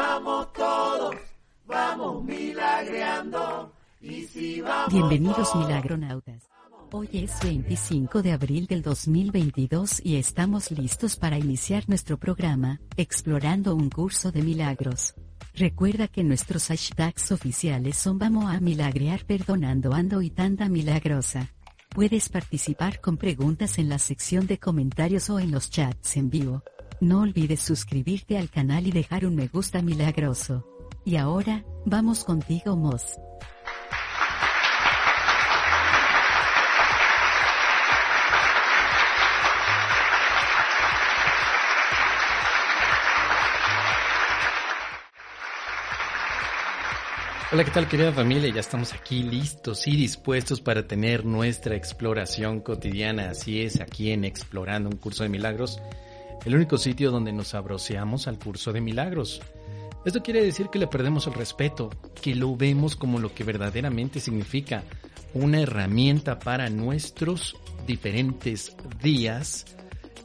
Vamos todos, vamos milagreando, y si vamos Bienvenidos todos, milagronautas. Hoy es 25 de abril del 2022 y estamos listos para iniciar nuestro programa, Explorando un curso de milagros. Recuerda que nuestros hashtags oficiales son Vamos a milagrear perdonando ando y tanda milagrosa. Puedes participar con preguntas en la sección de comentarios o en los chats en vivo. No olvides suscribirte al canal y dejar un me gusta milagroso. Y ahora, vamos contigo Moz. Hola, ¿qué tal querida familia? Ya estamos aquí listos y dispuestos para tener nuestra exploración cotidiana. Así es, aquí en Explorando un curso de milagros, el único sitio donde nos abroceamos al curso de milagros. Esto quiere decir que le perdemos el respeto, que lo vemos como lo que verdaderamente significa, una herramienta para nuestros diferentes días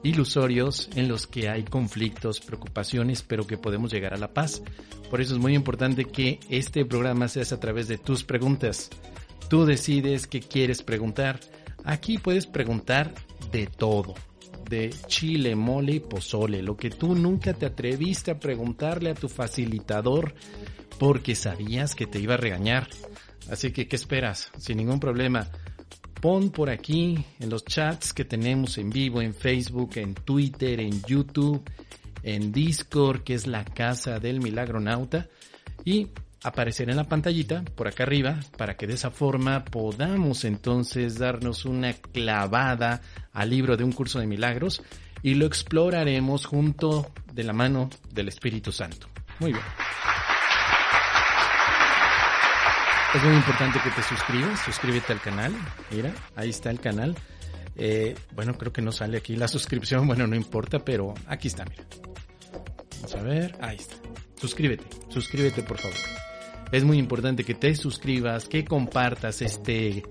ilusorios en los que hay conflictos, preocupaciones, pero que podemos llegar a la paz. Por eso es muy importante que este programa se hace a través de tus preguntas. Tú decides qué quieres preguntar. Aquí puedes preguntar de todo. De chile, mole y pozole. Lo que tú nunca te atreviste a preguntarle a tu facilitador porque sabías que te iba a regañar. Así que, ¿qué esperas? Sin ningún problema pon por aquí en los chats que tenemos en vivo en Facebook, en Twitter, en YouTube, en Discord, que es la casa del milagronauta, y aparecer en la pantallita por acá arriba para que de esa forma podamos entonces darnos una clavada al libro de un curso de milagros y lo exploraremos junto de la mano del Espíritu Santo. Muy bien. Es muy importante que te suscribas, suscríbete al canal, mira, ahí está el canal. Eh, bueno, creo que no sale aquí la suscripción, bueno, no importa, pero aquí está, mira. Vamos a ver, ahí está. Suscríbete, suscríbete por favor. Es muy importante que te suscribas, que compartas este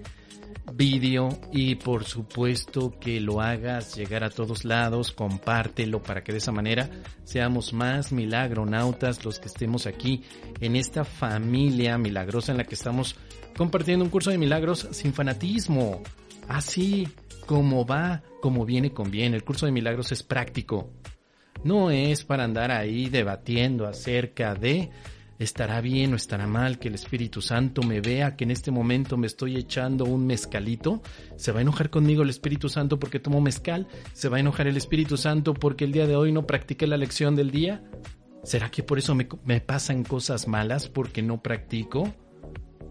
vídeo y por supuesto que lo hagas llegar a todos lados, compártelo para que de esa manera seamos más milagronautas los que estemos aquí en esta familia milagrosa en la que estamos compartiendo un curso de milagros sin fanatismo, así como va, como viene con bien. El curso de milagros es práctico, no es para andar ahí debatiendo acerca de ¿Estará bien o estará mal que el Espíritu Santo me vea que en este momento me estoy echando un mezcalito? ¿Se va a enojar conmigo el Espíritu Santo porque tomo mezcal? ¿Se va a enojar el Espíritu Santo porque el día de hoy no practiqué la lección del día? ¿Será que por eso me, pasan cosas malas porque no practico?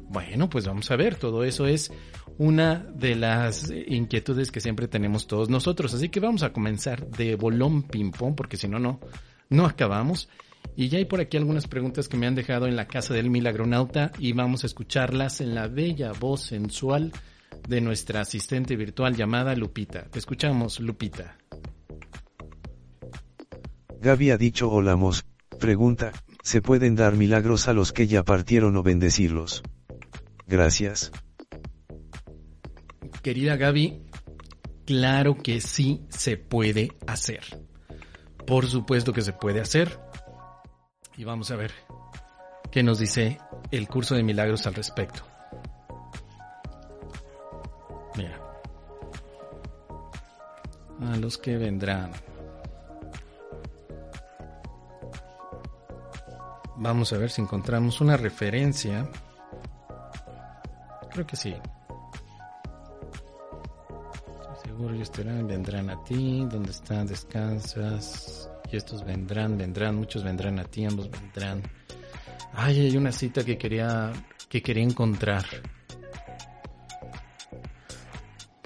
Bueno, pues vamos a ver, todo eso es una de las inquietudes que siempre tenemos todos nosotros. Así que vamos a comenzar de bolón ping-pong porque si no, no, no acabamos. Y ya hay por aquí algunas preguntas que me han dejado en la casa del milagronauta y vamos a escucharlas en la bella voz sensual de nuestra asistente virtual llamada Lupita. Te escuchamos, Lupita. Gaby ha dicho hola Mos, pregunta, ¿se pueden dar milagros a los que ya partieron o bendecirlos? Gracias. Querida Gaby, claro que sí se puede hacer. Por supuesto que se puede hacer. Y vamos a ver qué nos dice el curso de milagros al respecto. Mira. A los que vendrán. Vamos a ver si encontramos una referencia. Creo que sí. Seguro ellos vendrán a ti. ¿Dónde están? Descansas. Estos vendrán, vendrán. Muchos vendrán a ti, ambos vendrán. Ay, hay una cita que quería, que quería encontrar.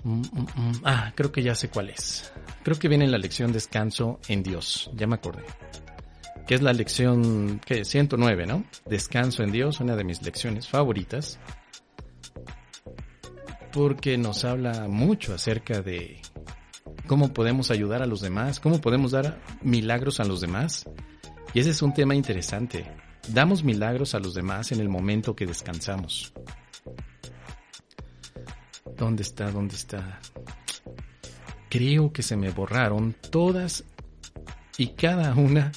Mm, mm, mm. Ah, creo que ya sé cuál es. Creo que viene en la lección Descanso en Dios. Ya me acordé. Que es la lección, ¿qué? 109, ¿no? Descanso en Dios, una de mis lecciones favoritas. Porque nos habla mucho acerca de cómo podemos ayudar a los demás, cómo podemos dar milagros a los demás. Y ese es un tema interesante. Damos milagros a los demás en el momento que descansamos. ¿Dónde está? ¿Dónde está? Creo que se me borraron todas y cada una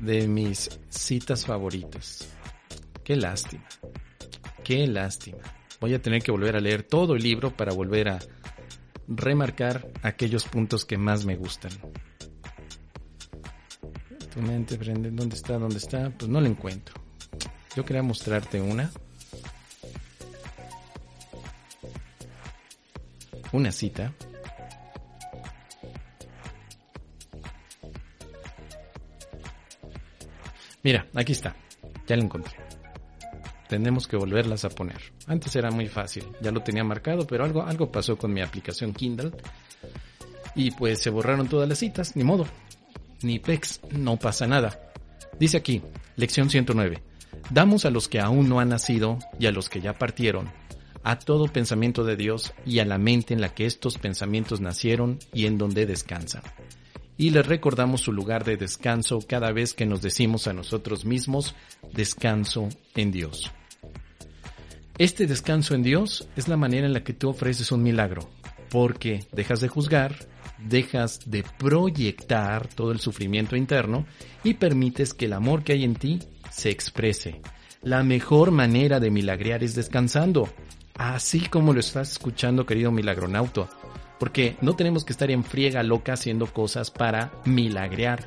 de mis citas favoritas. Qué lástima. Qué lástima. Voy a tener que volver a leer todo el libro para volver a remarcar aquellos puntos que más me gustan. Tu mente, prende, ¿dónde está? ¿Dónde está? Pues no la encuentro. Yo quería mostrarte una. Una cita. Mira, aquí está. Ya la encontré. Tenemos que volverlas a poner. Antes era muy fácil, ya lo tenía marcado, pero algo, algo pasó con mi aplicación Kindle. Y pues se borraron todas las citas, ni modo. Ni PEX, no pasa nada. Dice aquí, lección 109. Damos a los que aún no han nacido y a los que ya partieron, a todo pensamiento de Dios y a la mente en la que estos pensamientos nacieron y en donde descansan y les recordamos su lugar de descanso cada vez que nos decimos a nosotros mismos, descanso en Dios. Este descanso en Dios es la manera en la que tú ofreces un milagro, porque dejas de juzgar, dejas de proyectar todo el sufrimiento interno y permites que el amor que hay en ti se exprese. La mejor manera de milagrear es descansando, así como lo estás escuchando querido milagronauto porque no tenemos que estar en friega loca haciendo cosas para milagrear.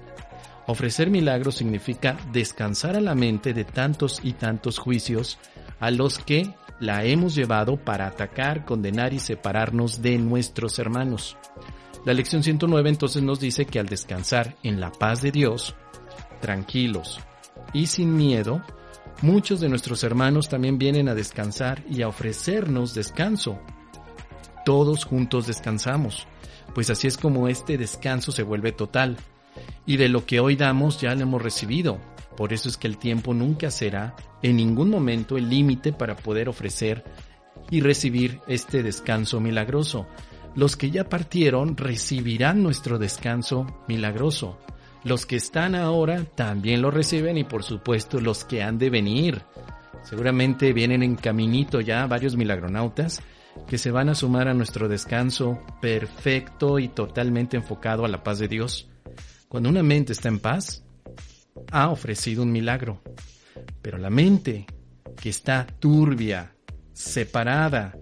Ofrecer milagros significa descansar a la mente de tantos y tantos juicios a los que la hemos llevado para atacar, condenar y separarnos de nuestros hermanos. La lección 109 entonces nos dice que al descansar en la paz de Dios, tranquilos y sin miedo, muchos de nuestros hermanos también vienen a descansar y a ofrecernos descanso todos juntos descansamos, pues así es como este descanso se vuelve total. Y de lo que hoy damos ya lo hemos recibido. Por eso es que el tiempo nunca será en ningún momento el límite para poder ofrecer y recibir este descanso milagroso. Los que ya partieron recibirán nuestro descanso milagroso. Los que están ahora también lo reciben y por supuesto los que han de venir. Seguramente vienen en caminito ya varios milagronautas que se van a sumar a nuestro descanso perfecto y totalmente enfocado a la paz de Dios. Cuando una mente está en paz, ha ofrecido un milagro. Pero la mente que está turbia, separada,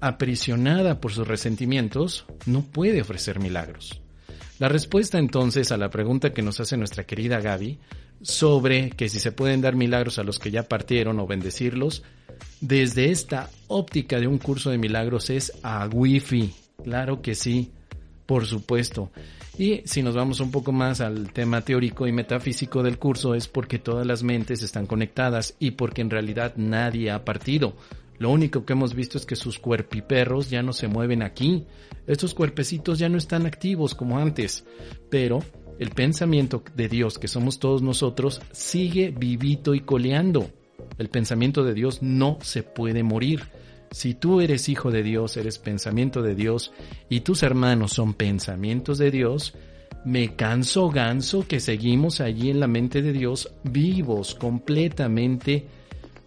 aprisionada por sus resentimientos, no puede ofrecer milagros. La respuesta entonces a la pregunta que nos hace nuestra querida Gaby sobre que si se pueden dar milagros a los que ya partieron o bendecirlos, desde esta óptica de un curso de milagros es a wifi. Claro que sí, por supuesto. Y si nos vamos un poco más al tema teórico y metafísico del curso es porque todas las mentes están conectadas y porque en realidad nadie ha partido. Lo único que hemos visto es que sus cuerpiperros ya no se mueven aquí. Estos cuerpecitos ya no están activos como antes. Pero el pensamiento de Dios que somos todos nosotros sigue vivito y coleando. El pensamiento de Dios no se puede morir. Si tú eres hijo de Dios, eres pensamiento de Dios y tus hermanos son pensamientos de Dios, me canso ganso que seguimos allí en la mente de Dios vivos, completamente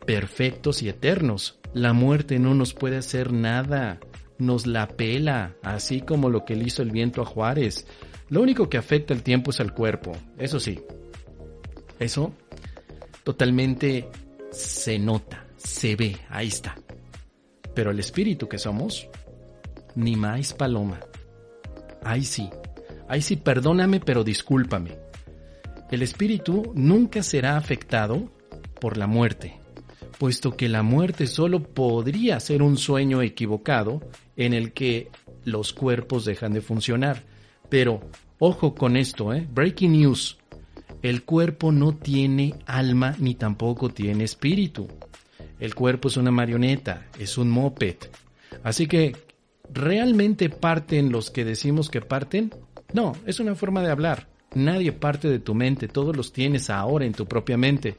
perfectos y eternos. La muerte no nos puede hacer nada, nos la pela, así como lo que le hizo el viento a Juárez. Lo único que afecta el tiempo es al cuerpo, eso sí. Eso totalmente se nota, se ve, ahí está. Pero el espíritu que somos, ni más paloma. Ahí sí, ahí sí, perdóname, pero discúlpame. El espíritu nunca será afectado por la muerte, puesto que la muerte solo podría ser un sueño equivocado en el que los cuerpos dejan de funcionar. Pero Ojo con esto, ¿eh? Breaking news. El cuerpo no tiene alma ni tampoco tiene espíritu. El cuerpo es una marioneta, es un moped. Así que, ¿realmente parten los que decimos que parten? No, es una forma de hablar. Nadie parte de tu mente, todos los tienes ahora en tu propia mente.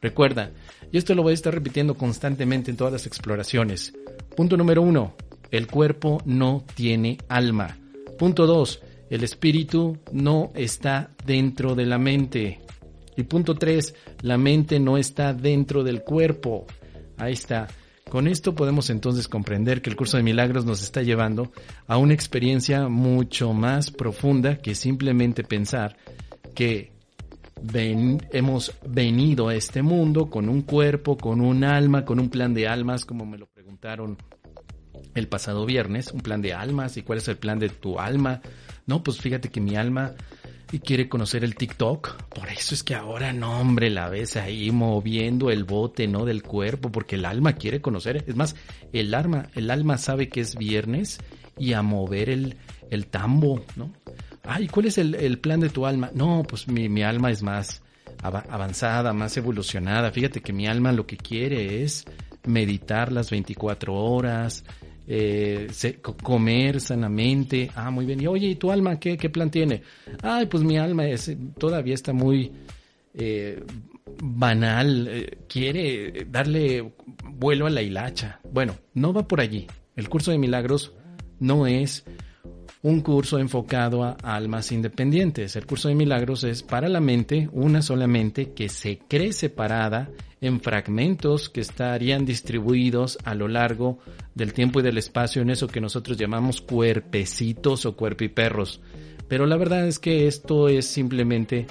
Recuerda, y esto lo voy a estar repitiendo constantemente en todas las exploraciones. Punto número uno, el cuerpo no tiene alma. Punto dos, el espíritu no está dentro de la mente. Y punto tres, la mente no está dentro del cuerpo. Ahí está. Con esto podemos entonces comprender que el curso de milagros nos está llevando a una experiencia mucho más profunda que simplemente pensar que hemos venido a este mundo con un cuerpo, con un alma, con un plan de almas, como me lo preguntaron el pasado viernes, un plan de almas y cuál es el plan de tu alma. No, pues fíjate que mi alma y quiere conocer el TikTok. Por eso es que ahora, no, hombre, la ves ahí moviendo el bote, ¿no? Del cuerpo, porque el alma quiere conocer. Es más, el alma, el alma sabe que es viernes y a mover el, el tambo, ¿no? Ay, ¿cuál es el, plan de tu alma? No, pues mi, mi alma es más avanzada, más evolucionada. Fíjate que mi alma lo que quiere es meditar las 24 horas, eh, comer sanamente. Ah, muy bien. Y oye, ¿y tu alma qué, qué plan tiene? Ay, pues mi alma es, todavía está muy eh, banal. Eh, quiere darle vuelo a la hilacha. Bueno, no va por allí. El curso de milagros no es un curso enfocado a almas independientes. El curso de milagros es para la mente, una solamente que se cree separada en fragmentos que estarían distribuidos a lo largo del tiempo y del espacio en eso que nosotros llamamos cuerpecitos o cuerpiperros. Pero la verdad es que esto es simplemente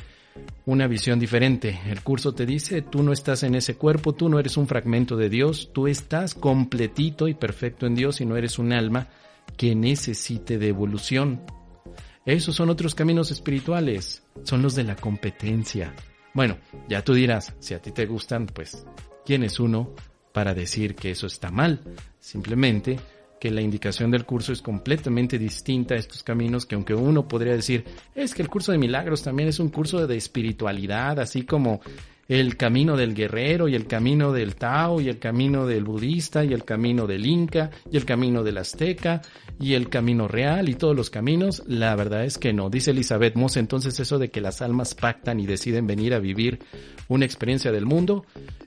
una visión diferente. El curso te dice, tú no estás en ese cuerpo, tú no eres un fragmento de Dios, tú estás completito y perfecto en Dios y no eres un alma que necesite de evolución. Esos son otros caminos espirituales, son los de la competencia. Bueno, ya tú dirás, si a ti te gustan, pues, ¿quién es uno para decir que eso está mal? Simplemente que la indicación del curso es completamente distinta a estos caminos que aunque uno podría decir, es que el curso de milagros también es un curso de espiritualidad, así como el camino del guerrero y el camino del Tao y el camino del budista y el camino del Inca y el camino del Azteca y el camino real y todos los caminos, la verdad es que no. Dice Elizabeth Moss entonces eso de que las almas pactan y deciden venir a vivir una experiencia del mundo,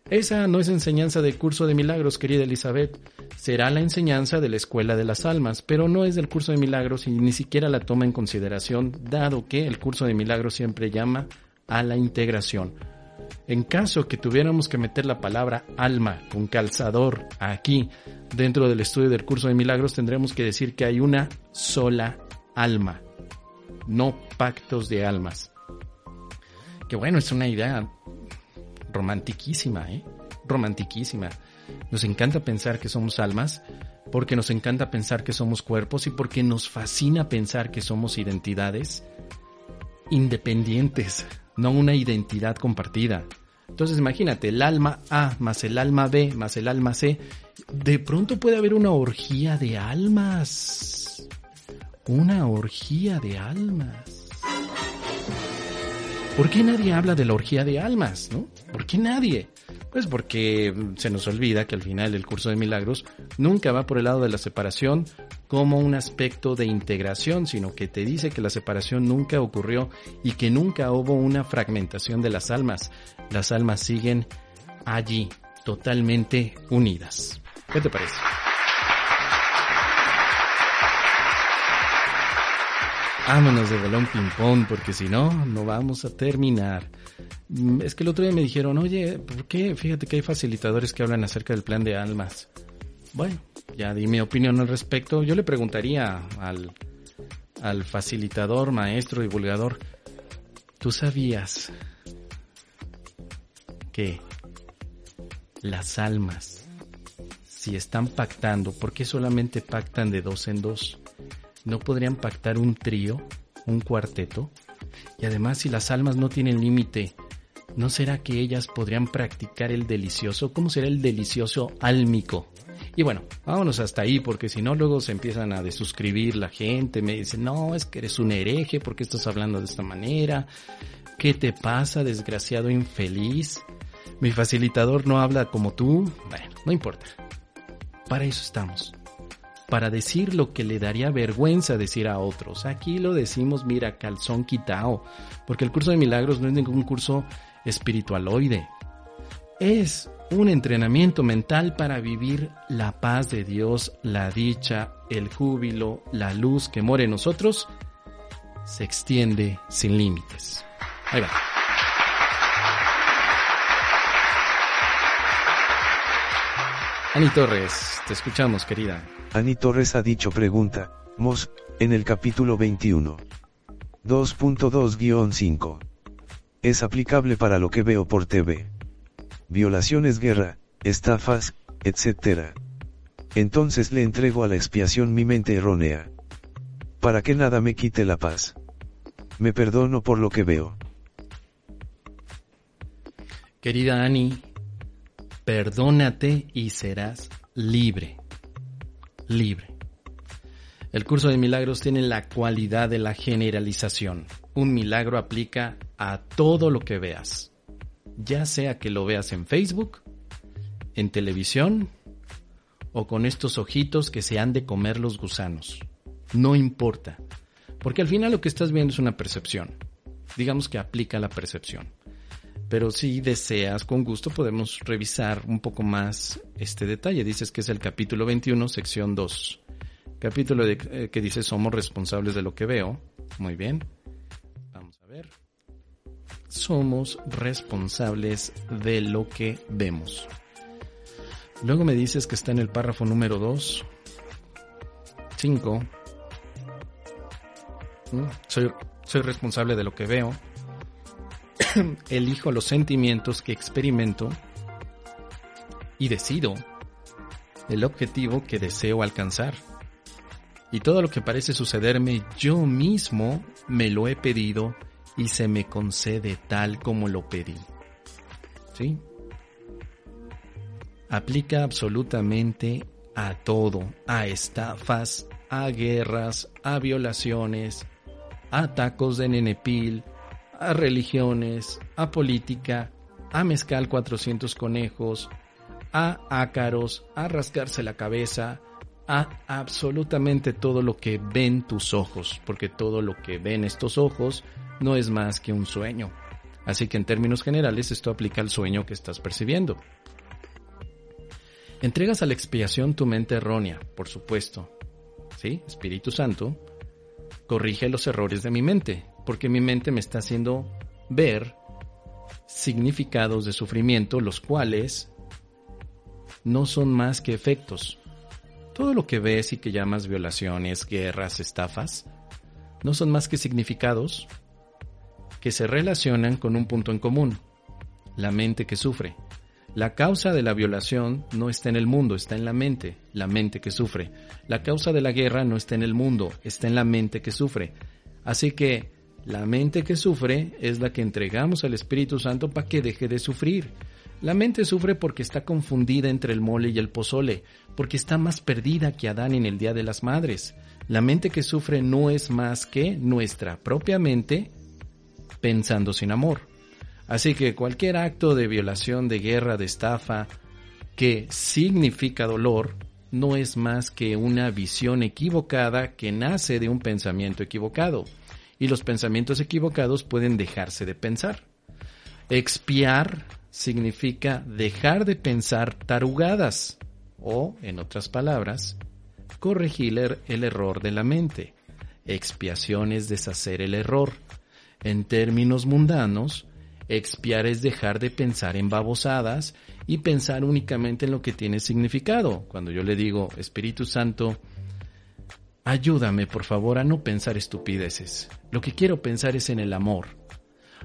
esa no es enseñanza del curso de milagros, querida Elizabeth, será la enseñanza de la escuela de las almas, pero no es del curso de milagros y ni siquiera la toma en consideración, dado que el curso de milagros siempre llama a la integración. En caso que tuviéramos que meter la palabra alma con calzador aquí dentro del estudio del curso de milagros, tendremos que decir que hay una sola alma, no pactos de almas. Que bueno, es una idea romantiquísima, ¿eh? Romantiquísima. Nos encanta pensar que somos almas, porque nos encanta pensar que somos cuerpos y porque nos fascina pensar que somos identidades independientes no una identidad compartida. Entonces imagínate, el alma A más el alma B más el alma C, de pronto puede haber una orgía de almas. Una orgía de almas. ¿Por qué nadie habla de la orgía de almas, no? ¿Por qué nadie? Pues porque se nos olvida que al final el curso de milagros nunca va por el lado de la separación como un aspecto de integración, sino que te dice que la separación nunca ocurrió y que nunca hubo una fragmentación de las almas. Las almas siguen allí, totalmente unidas. ¿Qué te parece? Vámonos de balón ping-pong, porque si no, no vamos a terminar. Mm, es que el otro día me dijeron, oye, ¿por qué? Fíjate que hay facilitadores que hablan acerca del plan de almas. Bueno, ya di mi opinión al respecto. Yo le preguntaría al, al facilitador, maestro, divulgador, ¿tú sabías que las almas, si están pactando, ¿por qué solamente pactan de dos en dos? ¿No podrían pactar un trío, un cuarteto? Y además, si las almas no tienen límite, ¿no será que ellas podrían practicar el delicioso? ¿Cómo será el delicioso álmico? Y bueno, vámonos hasta ahí porque si no luego se empiezan a desuscribir la gente, me dicen, no, es que eres un hereje, ¿por qué estás hablando de esta manera? ¿Qué te pasa, desgraciado infeliz? Mi facilitador no habla como tú. Bueno, no importa. Para eso estamos. Para decir lo que le daría vergüenza decir a otros. Aquí lo decimos, mira, calzón quitao. Porque el curso de milagros no es ningún curso espiritualoide. Es un entrenamiento mental para vivir la paz de Dios, la dicha, el júbilo, la luz que mora en nosotros, se extiende sin límites. Ahí va. Ani Torres, te escuchamos, querida. Ani Torres ha dicho pregunta, Mos, en el capítulo 21. 2.2-5. Es aplicable para lo que veo por TV. Violaciones, guerra, estafas, etc. Entonces le entrego a la expiación mi mente errónea. Para que nada me quite la paz. Me perdono por lo que veo. Querida Ani, perdónate y serás libre. Libre. El curso de milagros tiene la cualidad de la generalización. Un milagro aplica a todo lo que veas. Ya sea que lo veas en Facebook, en televisión o con estos ojitos que se han de comer los gusanos. No importa. Porque al final lo que estás viendo es una percepción. Digamos que aplica la percepción. Pero si deseas, con gusto podemos revisar un poco más este detalle. Dices que es el capítulo 21, sección 2. Capítulo de, eh, que dice somos responsables de lo que veo. Muy bien. Somos responsables de lo que vemos. Luego me dices que está en el párrafo número 2. 5. Mm, soy, soy responsable de lo que veo. elijo los sentimientos que experimento y decido el objetivo que deseo alcanzar. Y todo lo que parece sucederme yo mismo me lo he pedido y se me concede tal como lo pedí. ¿Sí? Aplica absolutamente a todo, a estafas, a guerras, a violaciones, a tacos de nenepil, a religiones, a política, a mezcal 400 conejos, a ácaros, a rascarse la cabeza, a absolutamente todo lo que ven tus ojos, porque todo lo que ven estos ojos no es más que un sueño. Así que en términos generales esto aplica al sueño que estás percibiendo. Entregas a la expiación tu mente errónea, por supuesto. ¿Sí? Espíritu Santo, corrige los errores de mi mente, porque mi mente me está haciendo ver significados de sufrimiento, los cuales no son más que efectos. Todo lo que ves y que llamas violaciones, guerras, estafas, no son más que significados que se relacionan con un punto en común, la mente que sufre. La causa de la violación no está en el mundo, está en la mente, la mente que sufre. La causa de la guerra no está en el mundo, está en la mente que sufre. Así que la mente que sufre es la que entregamos al Espíritu Santo para que deje de sufrir. La mente sufre porque está confundida entre el mole y el pozole, porque está más perdida que Adán en el Día de las Madres. La mente que sufre no es más que nuestra propia mente pensando sin amor. Así que cualquier acto de violación, de guerra, de estafa, que significa dolor, no es más que una visión equivocada que nace de un pensamiento equivocado y los pensamientos equivocados pueden dejarse de pensar. Expiar significa dejar de pensar tarugadas o, en otras palabras, corregir el error de la mente. Expiación es deshacer el error. En términos mundanos, expiar es dejar de pensar en babosadas y pensar únicamente en lo que tiene significado. Cuando yo le digo, Espíritu Santo, Ayúdame, por favor, a no pensar estupideces. Lo que quiero pensar es en el amor.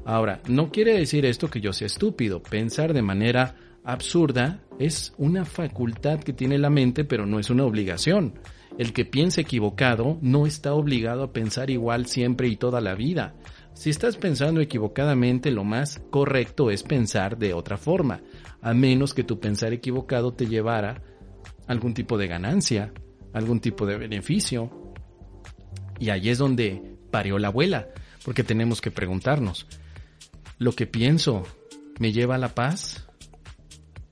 Ahora, no quiere decir esto que yo sea estúpido. Pensar de manera absurda es una facultad que tiene la mente, pero no es una obligación. El que piense equivocado no está obligado a pensar igual siempre y toda la vida. Si estás pensando equivocadamente, lo más correcto es pensar de otra forma, a menos que tu pensar equivocado te llevara algún tipo de ganancia, algún tipo de beneficio. Y ahí es donde parió la abuela, porque tenemos que preguntarnos, ¿lo que pienso me lleva a la paz?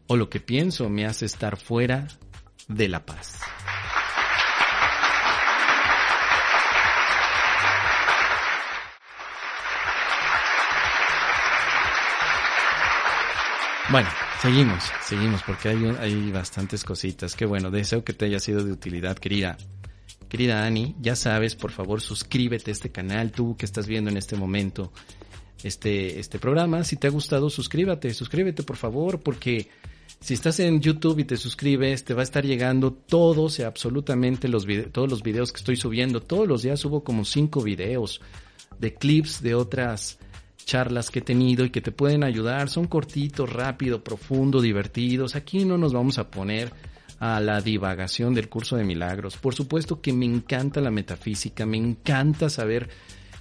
¿O lo que pienso me hace estar fuera de la paz? Bueno, seguimos, seguimos, porque hay, hay bastantes cositas. Qué bueno, deseo que te haya sido de utilidad, querida. Querida Ani, ya sabes, por favor, suscríbete a este canal, tú que estás viendo en este momento este, este programa. Si te ha gustado, suscríbete, suscríbete, por favor, porque si estás en YouTube y te suscribes, te va a estar llegando todos y absolutamente los todos los videos que estoy subiendo. Todos los días subo como cinco videos de clips de otras charlas que he tenido y que te pueden ayudar. Son cortitos, rápido, profundo, divertidos. Aquí no nos vamos a poner a la divagación del curso de milagros. Por supuesto que me encanta la metafísica, me encanta saber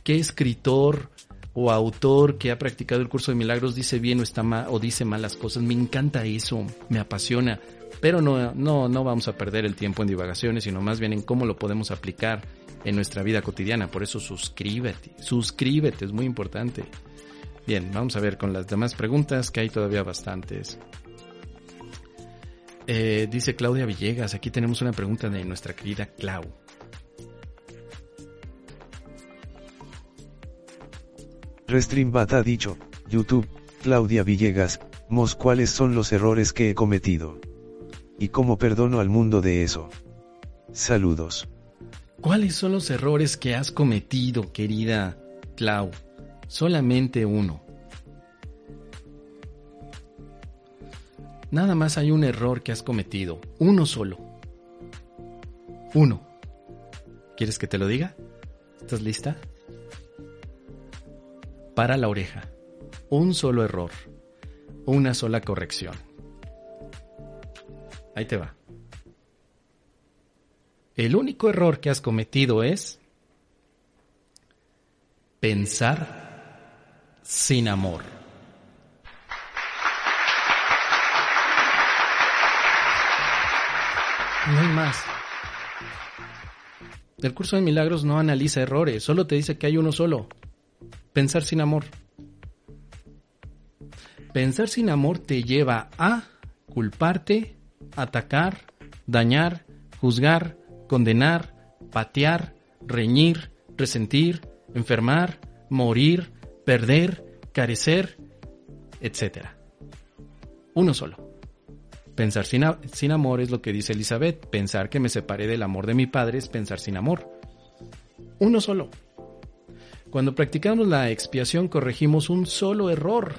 qué escritor o autor que ha practicado el curso de milagros dice bien o está mal o dice malas cosas. Me encanta eso, me apasiona. Pero no, no, no vamos a perder el tiempo en divagaciones, sino más bien en cómo lo podemos aplicar en nuestra vida cotidiana. Por eso suscríbete, suscríbete, es muy importante. Bien, vamos a ver con las demás preguntas, que hay todavía bastantes. Eh, dice Claudia Villegas, aquí tenemos una pregunta de nuestra querida Clau. Restreambat ha dicho, YouTube, Claudia Villegas, Mos cuáles son los errores que he cometido. Y cómo perdono al mundo de eso. Saludos. ¿Cuáles son los errores que has cometido, querida Clau? Solamente uno. Nada más hay un error que has cometido, uno solo. Uno. ¿Quieres que te lo diga? ¿Estás lista? Para la oreja. Un solo error. Una sola corrección. Ahí te va. El único error que has cometido es pensar sin amor. No hay más. El curso de milagros no analiza errores, solo te dice que hay uno solo. Pensar sin amor. Pensar sin amor te lleva a culparte, atacar, dañar, juzgar, condenar, patear, reñir, resentir, enfermar, morir, perder, carecer, etc. Uno solo. Pensar sin, amor es lo que dice Elizabeth. Pensar que me separé del amor de mi padre es pensar sin amor. Uno solo. Cuando practicamos la expiación corregimos un solo error.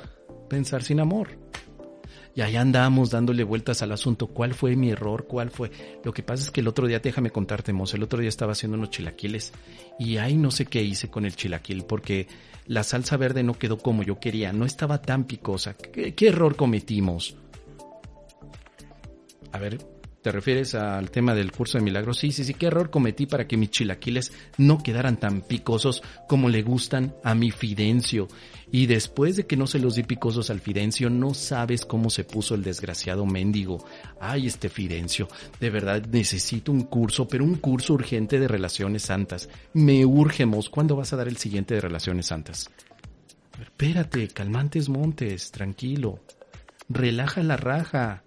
Pensar sin amor. Y ahí andamos dándole vueltas al asunto. ¿Cuál fue mi error? ¿Cuál fue? Lo que pasa es que el otro día, déjame contarte, Mos, el otro día estaba haciendo unos chilaquiles y ahí no sé qué hice con el chilaquil porque la salsa verde no quedó como yo quería, no estaba tan picosa. ¿Qué, qué error cometimos? A ver, ¿Te refieres al tema del curso de milagros? Sí, sí, sí, qué error cometí para que mis chilaquiles no quedaran tan picosos como le gustan a mi Fidencio. Y después de que no se los di picosos al Fidencio, no sabes cómo se puso el desgraciado mendigo. Ay, este Fidencio, de verdad necesito un curso, pero un curso urgente de relaciones santas. Me urgemos. ¿Cuándo vas a dar el siguiente de relaciones santas? espérate, calmantes montes, tranquilo. Relaja la raja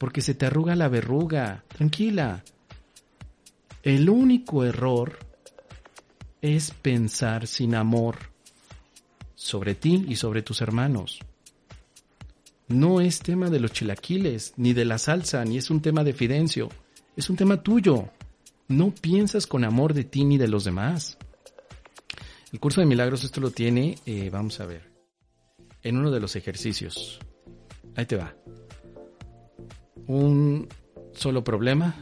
porque se te arruga la verruga. Tranquila. El único error es pensar sin amor sobre ti y sobre tus hermanos. No es tema de los chilaquiles, ni de la salsa, ni es un tema de Fidencio. Es un tema tuyo. No piensas con amor de ti ni de los demás. El curso de milagros esto lo tiene, eh, vamos a ver, en uno de los ejercicios. Ahí te va un solo problema.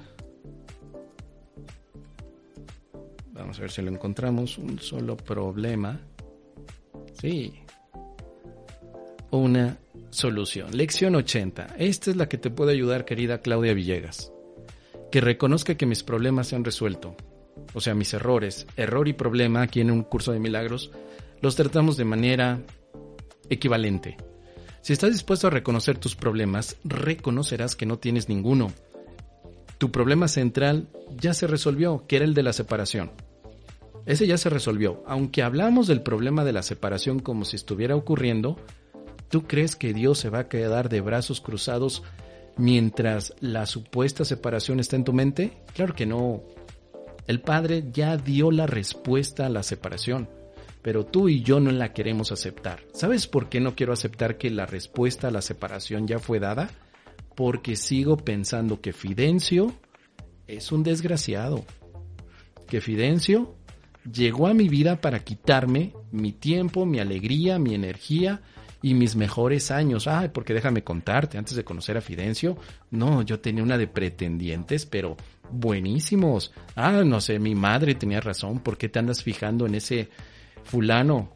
Vamos a ver si lo encontramos. Un solo problema. Sí. Una solución. Lección 80. Esta es la que te puede ayudar, querida Claudia Villegas. Que reconozca que mis problemas se han resuelto. O sea, mis errores. Error y problema aquí en un curso de milagros los tratamos de manera equivalente. Si estás dispuesto a reconocer tus problemas, reconocerás que no tienes ninguno. tu problema central ya se resolvió, que era el de la separación. Ese ya se resolvió. Aunque hablamos del problema de la separación como si estuviera ocurriendo, ¿tú crees que Dios se va a quedar de brazos cruzados mientras la supuesta separación está en tu mente? Claro que no. El Padre ya dio la respuesta a la separación, pero tú y yo no la queremos aceptar. ¿Sabes por qué no quiero aceptar que la respuesta a la separación ya fue dada? Porque sigo pensando que Fidencio es un desgraciado. Que Fidencio llegó a mi vida para quitarme mi tiempo, mi alegría, mi energía y mis mejores años. Ay, porque déjame contarte, antes de conocer a Fidencio, no, yo tenía una de pretendientes, pero buenísimos. Ah, no sé, mi madre tenía razón, ¿por qué te andas fijando en ese fulano?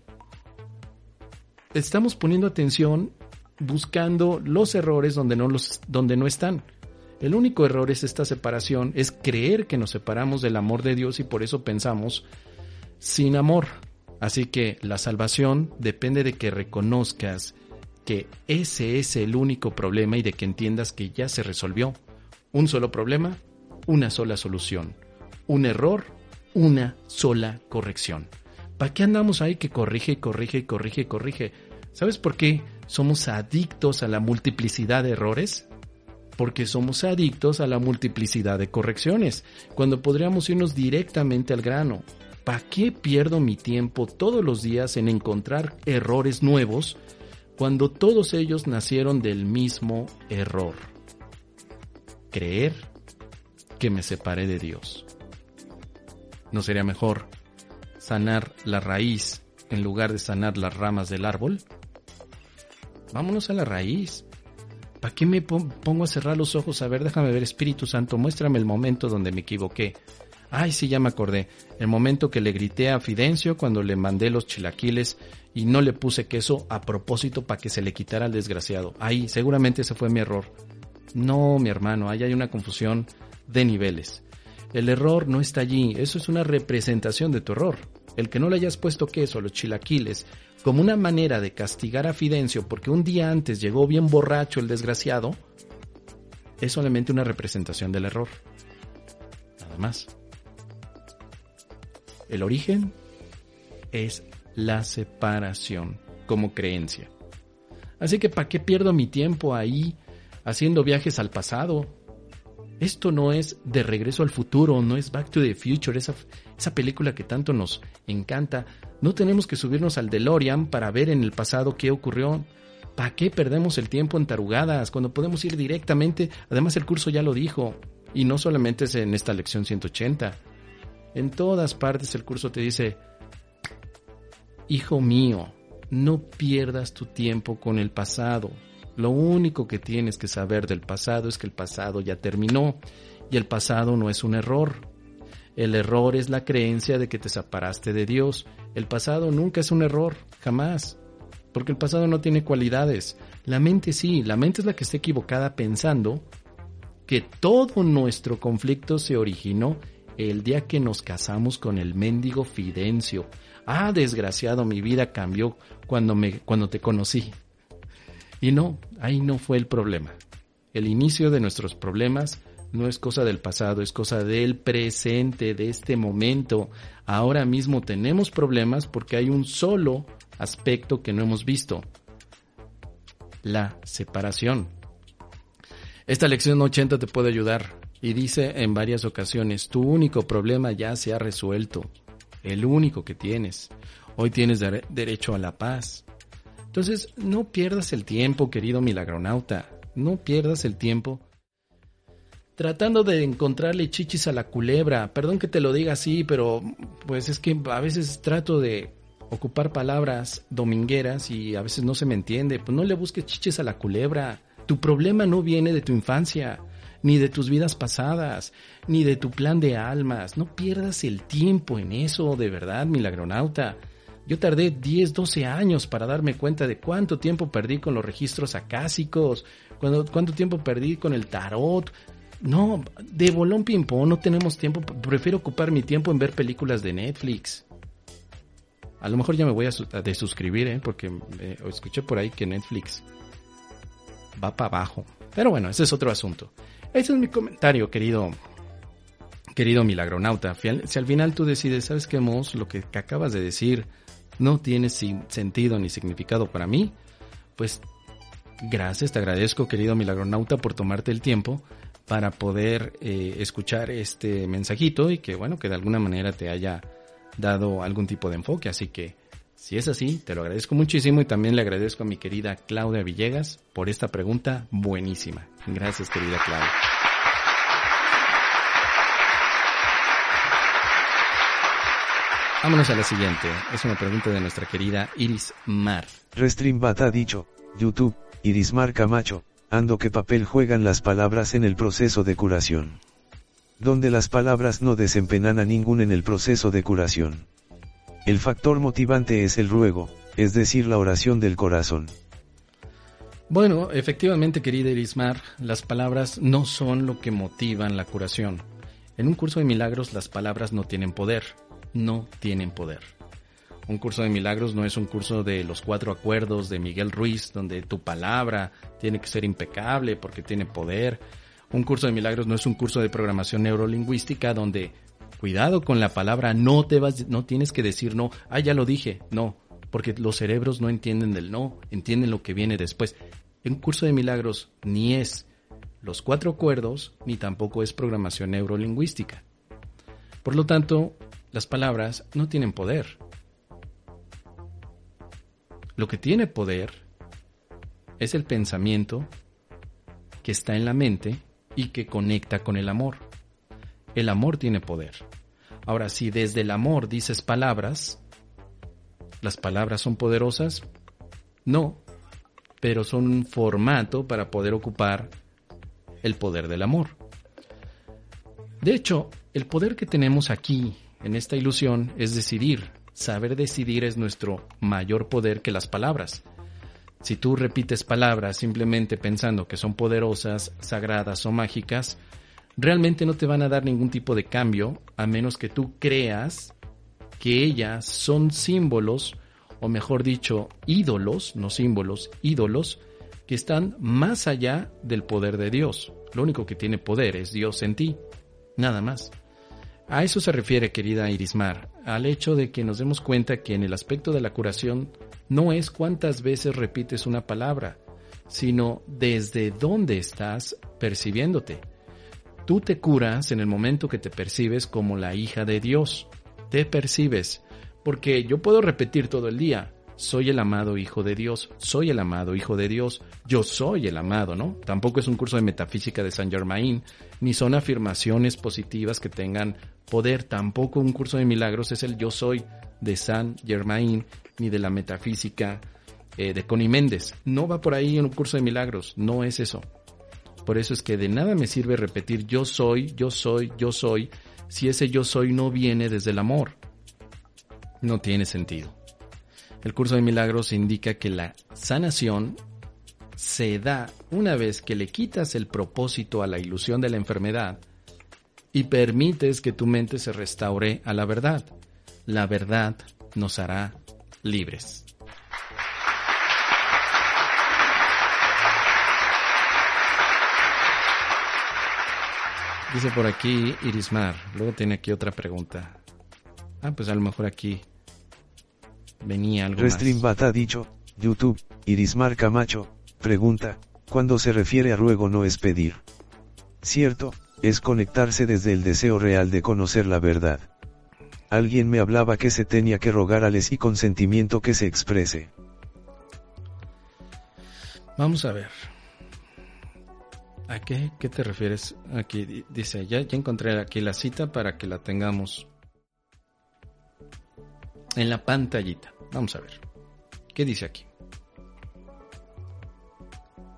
Estamos poniendo atención buscando los errores donde no los donde no están. El único error es esta separación, es creer que nos separamos del amor de Dios y por eso pensamos sin amor. Así que la salvación depende de que reconozcas que ese es el único problema y de que entiendas que ya se resolvió. Un solo problema, una sola solución. Un error, una sola corrección. ¿Para qué andamos ahí que corrige corrige corrige corrige? ¿Sabes por qué somos adictos a la multiplicidad de errores? Porque somos adictos a la multiplicidad de correcciones, cuando podríamos irnos directamente al grano. ¿Para qué pierdo mi tiempo todos los días en encontrar errores nuevos cuando todos ellos nacieron del mismo error? Creer que me separé de Dios. ¿No sería mejor sanar la raíz en lugar de sanar las ramas del árbol? Vámonos a la raíz. ¿Para qué me pongo a cerrar los ojos? A ver, déjame ver, Espíritu Santo, muéstrame el momento donde me equivoqué. Ay, sí, ya me acordé. El momento que le grité a Fidencio cuando le mandé los chilaquiles y no le puse queso a propósito para que se le quitara al desgraciado. Ay, seguramente ese fue mi error. No, mi hermano, ahí hay una confusión de niveles. El error no está allí, eso es una representación de tu error. El que no le hayas puesto queso a los chilaquiles como una manera de castigar a Fidencio porque un día antes llegó bien borracho el desgraciado, es solamente una representación del error. Nada más. El origen es la separación como creencia. Así que ¿para qué pierdo mi tiempo ahí haciendo viajes al pasado? Esto no es de regreso al futuro, no es Back to the Future, esa, esa película que tanto nos encanta. No tenemos que subirnos al DeLorean para ver en el pasado qué ocurrió. ¿Para qué perdemos el tiempo en tarugadas cuando podemos ir directamente? Además el curso ya lo dijo, y no solamente es en esta lección 180. En todas partes el curso te dice, hijo mío, no pierdas tu tiempo con el pasado. Lo único que tienes que saber del pasado es que el pasado ya terminó y el pasado no es un error. El error es la creencia de que te separaste de Dios. El pasado nunca es un error, jamás. Porque el pasado no tiene cualidades. La mente sí, la mente es la que está equivocada pensando que todo nuestro conflicto se originó el día que nos casamos con el mendigo Fidencio. Ah, desgraciado, mi vida cambió cuando, me, cuando te conocí. Y no, ahí no fue el problema. El inicio de nuestros problemas no es cosa del pasado, es cosa del presente, de este momento. Ahora mismo tenemos problemas porque hay un solo aspecto que no hemos visto. La separación. Esta lección 80 te puede ayudar y dice en varias ocasiones, tu único problema ya se ha resuelto, el único que tienes. Hoy tienes derecho a la paz. Entonces, no pierdas el tiempo, querido milagronauta, no pierdas el tiempo tratando de encontrarle chichis a la culebra. Perdón que te lo diga así, pero pues es que a veces trato de ocupar palabras domingueras y a veces no se me entiende. Pues no le busques chichis a la culebra. Tu problema no viene de tu infancia ni de tus vidas pasadas, ni de tu plan de almas. No pierdas el tiempo en eso, de verdad, milagronauta. Yo tardé 10, 12 años para darme cuenta de cuánto tiempo perdí con los registros acásicos, cuánto tiempo perdí con el tarot. No, de bolón ping no tenemos tiempo. Prefiero ocupar mi tiempo en ver películas de Netflix. A lo mejor ya me voy a, desuscribir, ¿eh? porque eh, escuché por ahí que Netflix va para abajo. Pero bueno, ese es otro asunto. Ese es mi comentario, querido, querido milagronauta. Si al final tú decides, ¿sabes qué, Mos? Lo que acabas de decir no tiene sentido ni significado para mí, pues gracias, te agradezco, querido milagronauta, por tomarte el tiempo para poder eh, escuchar este mensajito y que, bueno, que de alguna manera te haya dado algún tipo de enfoque. Así que, si es así, te lo agradezco muchísimo y también le agradezco a mi querida Claudia Villegas por esta pregunta buenísima. Gracias, querida Claudia. Vámonos a la siguiente. Es una pregunta de nuestra querida Iris Mar. Restreambat ha dicho, YouTube, Iris Mar Camacho, ando qué papel juegan las palabras en el proceso de curación. Donde las palabras no desempeñan a ningún en el proceso de curación. El factor motivante es el ruego, es decir, la oración del corazón. Bueno, efectivamente, querida Irismar, las palabras no son lo que motivan la curación. En un curso de milagros las palabras no tienen poder, no tienen poder. Un curso de milagros no es un curso de los cuatro acuerdos de Miguel Ruiz, donde tu palabra tiene que ser impecable porque tiene poder. Un curso de milagros no es un curso de programación neurolingüística donde cuidado con la palabra, no te vas, no tienes que decir no, ah, ya lo dije, no, porque los cerebros no entienden del no, entienden lo que viene después. Un curso de milagros ni es los cuatro acuerdos, ni tampoco es programación neurolingüística. Por lo tanto, las palabras no tienen poder. Lo que tiene poder es el pensamiento que está en la mente y que conecta con el amor. El amor tiene poder. Ahora, si desde el amor dices palabras, ¿las palabras son poderosas? No, pero son un formato para poder ocupar el poder del amor. De hecho, el poder que tenemos aquí en esta ilusión es decidir. Saber decidir es nuestro mayor poder que las palabras. Si tú repites palabras simplemente pensando que son poderosas, sagradas o mágicas, realmente no te van a dar ningún tipo de cambio a menos que tú creas que ellas son símbolos, o mejor dicho, ídolos, no símbolos, ídolos, que están más allá del poder de Dios. Lo único que tiene poder es Dios en ti, nada más. A eso se refiere, querida Irismar, al hecho de que nos demos cuenta que en el aspecto de la curación no es cuántas veces repites una palabra, sino desde dónde estás percibiéndote. Tú te curas en el momento que te percibes como la hija de Dios. Te percibes, porque yo puedo repetir todo el día, soy el amado hijo de Dios, soy el amado hijo de Dios, yo soy el amado, ¿no? Tampoco es un curso de metafísica de Saint Germain, ni son afirmaciones positivas que tengan poder, tampoco un curso de milagros es el yo soy de Saint Germain, ni de la metafísica eh, de Connie Méndez. No va por ahí un curso de milagros, no es eso. Por eso es que de nada me sirve repetir yo soy, yo soy, yo soy, si ese yo soy no viene desde el amor. No tiene sentido. El curso de milagros indica que la sanación se da una vez que le quitas el propósito a la ilusión de la enfermedad y permites que tu mente se restaure a la verdad. La verdad nos hará libres. Dice por aquí Irismar. Luego tiene aquí otra pregunta. Ah, pues a lo mejor aquí venía algo Restreambat ha dicho, YouTube, Irismar Camacho, pregunta, cuando se refiere a ruego no es pedir. Cierto, es conectarse desde el deseo real de conocer la verdad. Alguien me hablaba que se tenía que rogar al y consentimiento que se exprese. Vamos a ver. ¿A qué, qué te refieres? Aquí dice, ya, ya encontré aquí la cita para que la tengamos en la pantallita. Vamos a ver. ¿Qué dice aquí?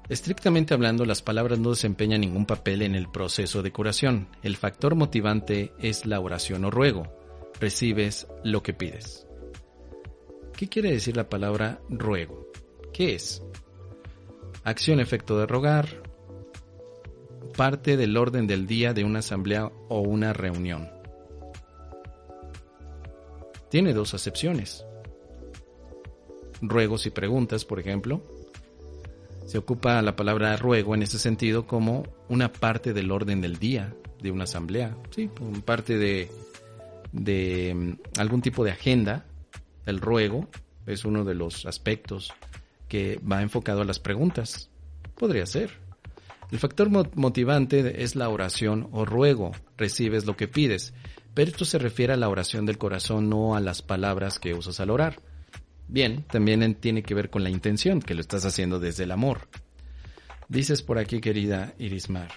Estrictamente hablando, las palabras no desempeñan ningún papel en el proceso de curación. El factor motivante es la oración o ruego. Recibes lo que pides. ¿Qué quiere decir la palabra ruego? ¿Qué es? Acción-efecto de rogar. Parte del orden del día de una asamblea o una reunión tiene dos acepciones. Ruegos y preguntas, por ejemplo. Se ocupa la palabra ruego en ese sentido como una parte del orden del día de una asamblea, sí, parte de, de mm, algún tipo de agenda. El ruego es uno de los aspectos que va enfocado a las preguntas. Podría ser. El factor motivante es la oración o ruego, recibes lo que pides, pero esto se refiere a la oración del corazón, no a las palabras que usas al orar. Bien, también tiene que ver con la intención, que lo estás haciendo desde el amor. Dices por aquí, querida Irismar,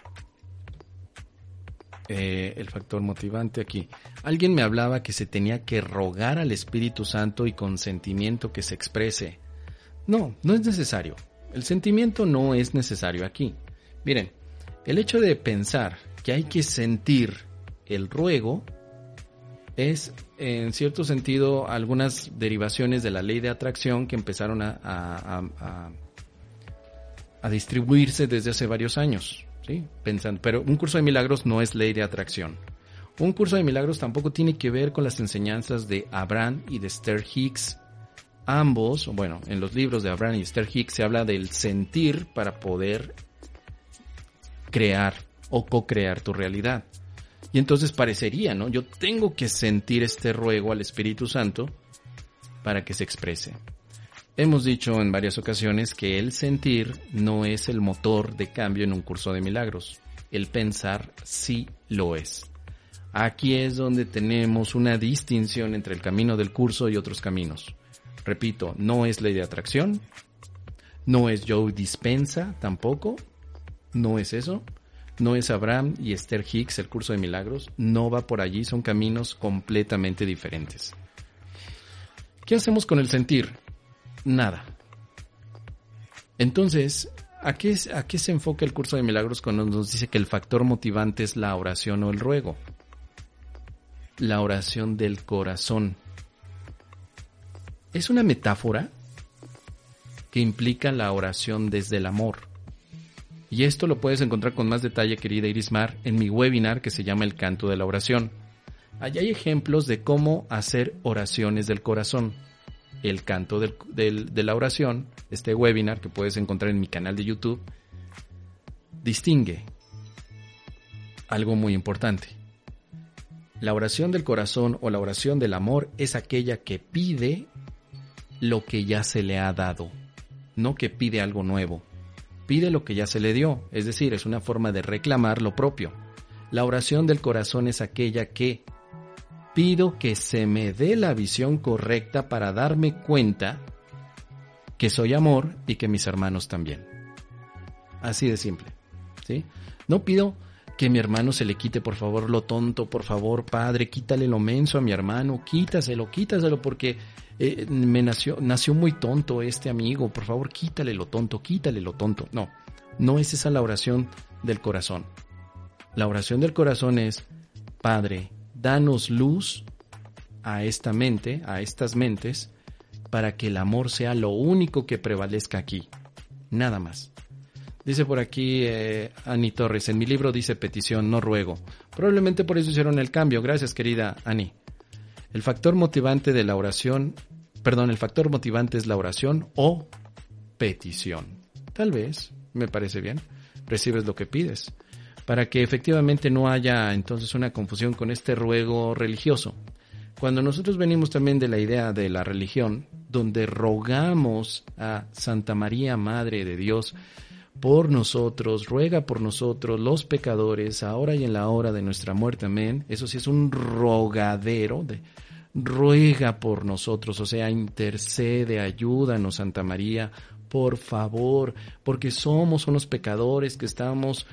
eh, el factor motivante aquí. Alguien me hablaba que se tenía que rogar al Espíritu Santo y con sentimiento que se exprese. No, no es necesario. El sentimiento no es necesario aquí. Miren, el hecho de pensar que hay que sentir el ruego es, en cierto sentido, algunas derivaciones de la ley de atracción que empezaron a, distribuirse desde hace varios años. ¿sí? Pensando, pero un curso de milagros no es ley de atracción. Un curso de milagros tampoco tiene que ver con las enseñanzas de Abraham y de Esther Hicks. Ambos, bueno, en los libros de Abraham y Esther Hicks se habla del sentir para poder crear o co-crear tu realidad. Y entonces parecería, ¿no? Yo tengo que sentir este ruego al Espíritu Santo para que se exprese. Hemos dicho en varias ocasiones que el sentir no es el motor de cambio en un curso de milagros. El pensar sí lo es. Aquí es donde tenemos una distinción entre el camino del curso y otros caminos. Repito, no es ley de atracción, no es Joe Dispensa tampoco, no es eso, no es Abraham y Esther Hicks, el curso de milagros, no va por allí, son caminos completamente diferentes. ¿Qué hacemos con el sentir? Nada. Entonces, ¿a qué, ¿a qué se enfoca el curso de milagros cuando nos dice que el factor motivante es la oración o el ruego? La oración del corazón. Es una metáfora que implica la oración desde el amor. Y esto lo puedes encontrar con más detalle, querida Irismar, en mi webinar que se llama El canto de la oración. Allí hay ejemplos de cómo hacer oraciones del corazón. El canto de la oración, este webinar que puedes encontrar en mi canal de YouTube, distingue algo muy importante. La oración del corazón o la oración del amor es aquella que pide lo que ya se le ha dado, no que pide algo nuevo pide lo que ya se le dio, es decir, es una forma de reclamar lo propio. La oración del corazón es aquella que pido que se me dé la visión correcta para darme cuenta que soy amor y que mis hermanos también. Así de simple. ¿sí? No pido que mi hermano se le quite por favor lo tonto, por favor, padre, quítale lo menso a mi hermano, quítaselo, quítaselo porque eh, me nació, nació muy tonto este amigo, por favor quítale lo tonto, quítale lo tonto. No, no es esa la oración del corazón. La oración del corazón es, Padre, danos luz a esta mente, a estas mentes, para que el amor sea lo único que prevalezca aquí. Nada más. Dice por aquí eh, Ani Torres, en mi libro dice petición, no ruego. Probablemente por eso hicieron el cambio. Gracias, querida Ani. El factor motivante de la oración, perdón, el factor motivante es la oración o petición. Tal vez, me parece bien, recibes lo que pides, para que efectivamente no haya entonces una confusión con este ruego religioso. Cuando nosotros venimos también de la idea de la religión, donde rogamos a Santa María, Madre de Dios, por nosotros, ruega por nosotros, los pecadores, ahora y en la hora de nuestra muerte. Amén. Eso sí es un rogadero de ruega por nosotros, o sea, intercede, ayúdanos, Santa María, por favor, porque somos unos pecadores que estamos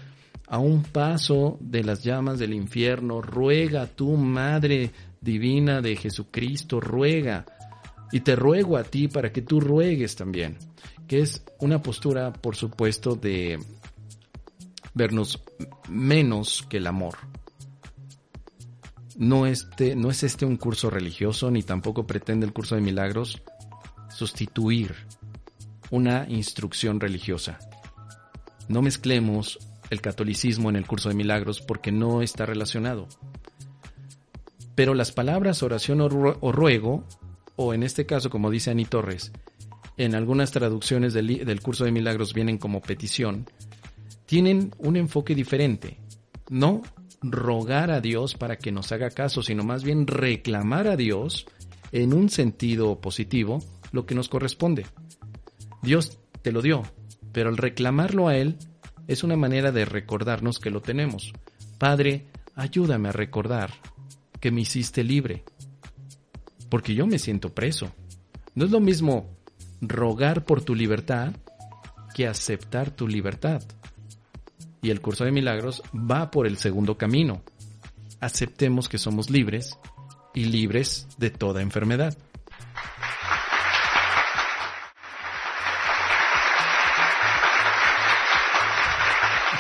a un paso de las llamas del infierno. Ruega tu Madre Divina de Jesucristo, ruega. Y te ruego a ti para que tú ruegues también que es una postura, por supuesto, de vernos menos que el amor. No, este, no es este un curso religioso, ni tampoco pretende el curso de milagros sustituir una instrucción religiosa. No mezclemos el catolicismo en el curso de milagros porque no está relacionado. Pero las palabras oración o ruego, o en este caso, como dice Ani Torres, en algunas traducciones del, del curso de milagros vienen como petición, tienen un enfoque diferente. No rogar a Dios para que nos haga caso, sino más bien reclamar a Dios en un sentido positivo lo que nos corresponde. Dios te lo dio, pero al reclamarlo a Él es una manera de recordarnos que lo tenemos. Padre, ayúdame a recordar que me hiciste libre, porque yo me siento preso. No es lo mismo rogar por tu libertad que aceptar tu libertad. Y el curso de milagros va por el segundo camino. Aceptemos que somos libres y libres de toda enfermedad.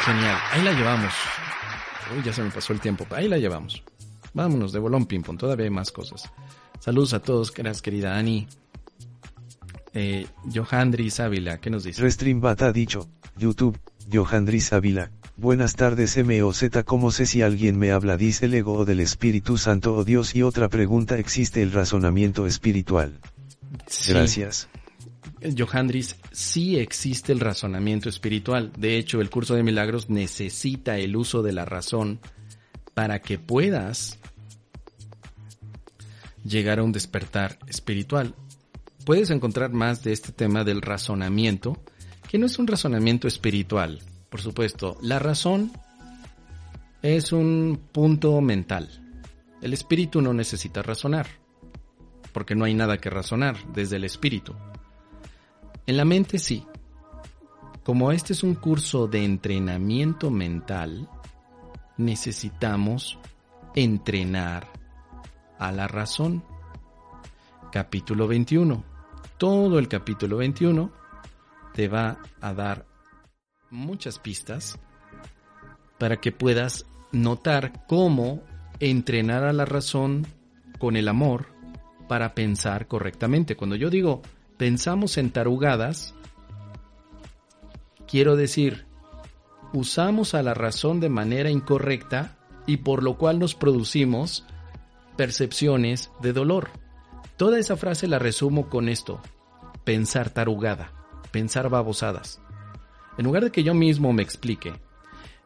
Genial, ahí la llevamos. Uy, ya se me pasó el tiempo, ahí la llevamos. Vámonos de bolón ping pong, todavía hay más cosas. Saludos a todos, querida Ani. Eh, Johandris Ávila, ¿qué nos dice? Restreambat ha dicho, YouTube, Johandris Ávila, buenas tardes MOZ ¿cómo sé si alguien me habla dice el ego o del Espíritu Santo o Dios y otra pregunta existe el razonamiento espiritual. Gracias. Johandris, sí existe el razonamiento espiritual. De hecho, el curso de milagros necesita el uso de la razón para que puedas llegar a un despertar espiritual. Puedes encontrar más de este tema del razonamiento, que no es un razonamiento espiritual, por supuesto. La razón es un punto mental. El espíritu no necesita razonar, porque no hay nada que razonar desde el espíritu. En la mente sí. Como este es un curso de entrenamiento mental, necesitamos entrenar a la razón. Capítulo 21. Todo el capítulo 21 te va a dar muchas pistas para que puedas notar cómo entrenar a la razón con el amor para pensar correctamente. Cuando yo digo pensamos en tarugadas, quiero decir, usamos a la razón de manera incorrecta y por lo cual nos producimos percepciones de dolor. Toda esa frase la resumo con esto, pensar tarugada, pensar babosadas. En lugar de que yo mismo me explique,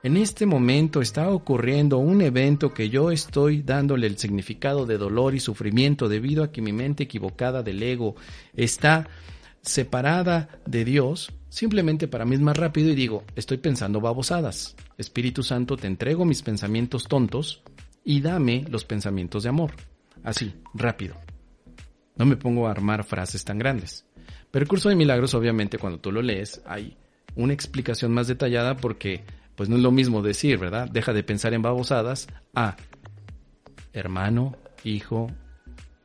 en este momento está ocurriendo un evento que yo estoy dándole el significado de dolor y sufrimiento debido a que mi mente equivocada del ego está separada de Dios, simplemente para mí es más rápido y digo, estoy pensando babosadas. Espíritu Santo, te entrego mis pensamientos tontos y dame los pensamientos de amor. Así, rápido. No me pongo a armar frases tan grandes. El curso de milagros, obviamente, cuando tú lo lees, hay una explicación más detallada porque pues no es lo mismo decir, ¿verdad? Deja de pensar en babosadas a hermano, hijo,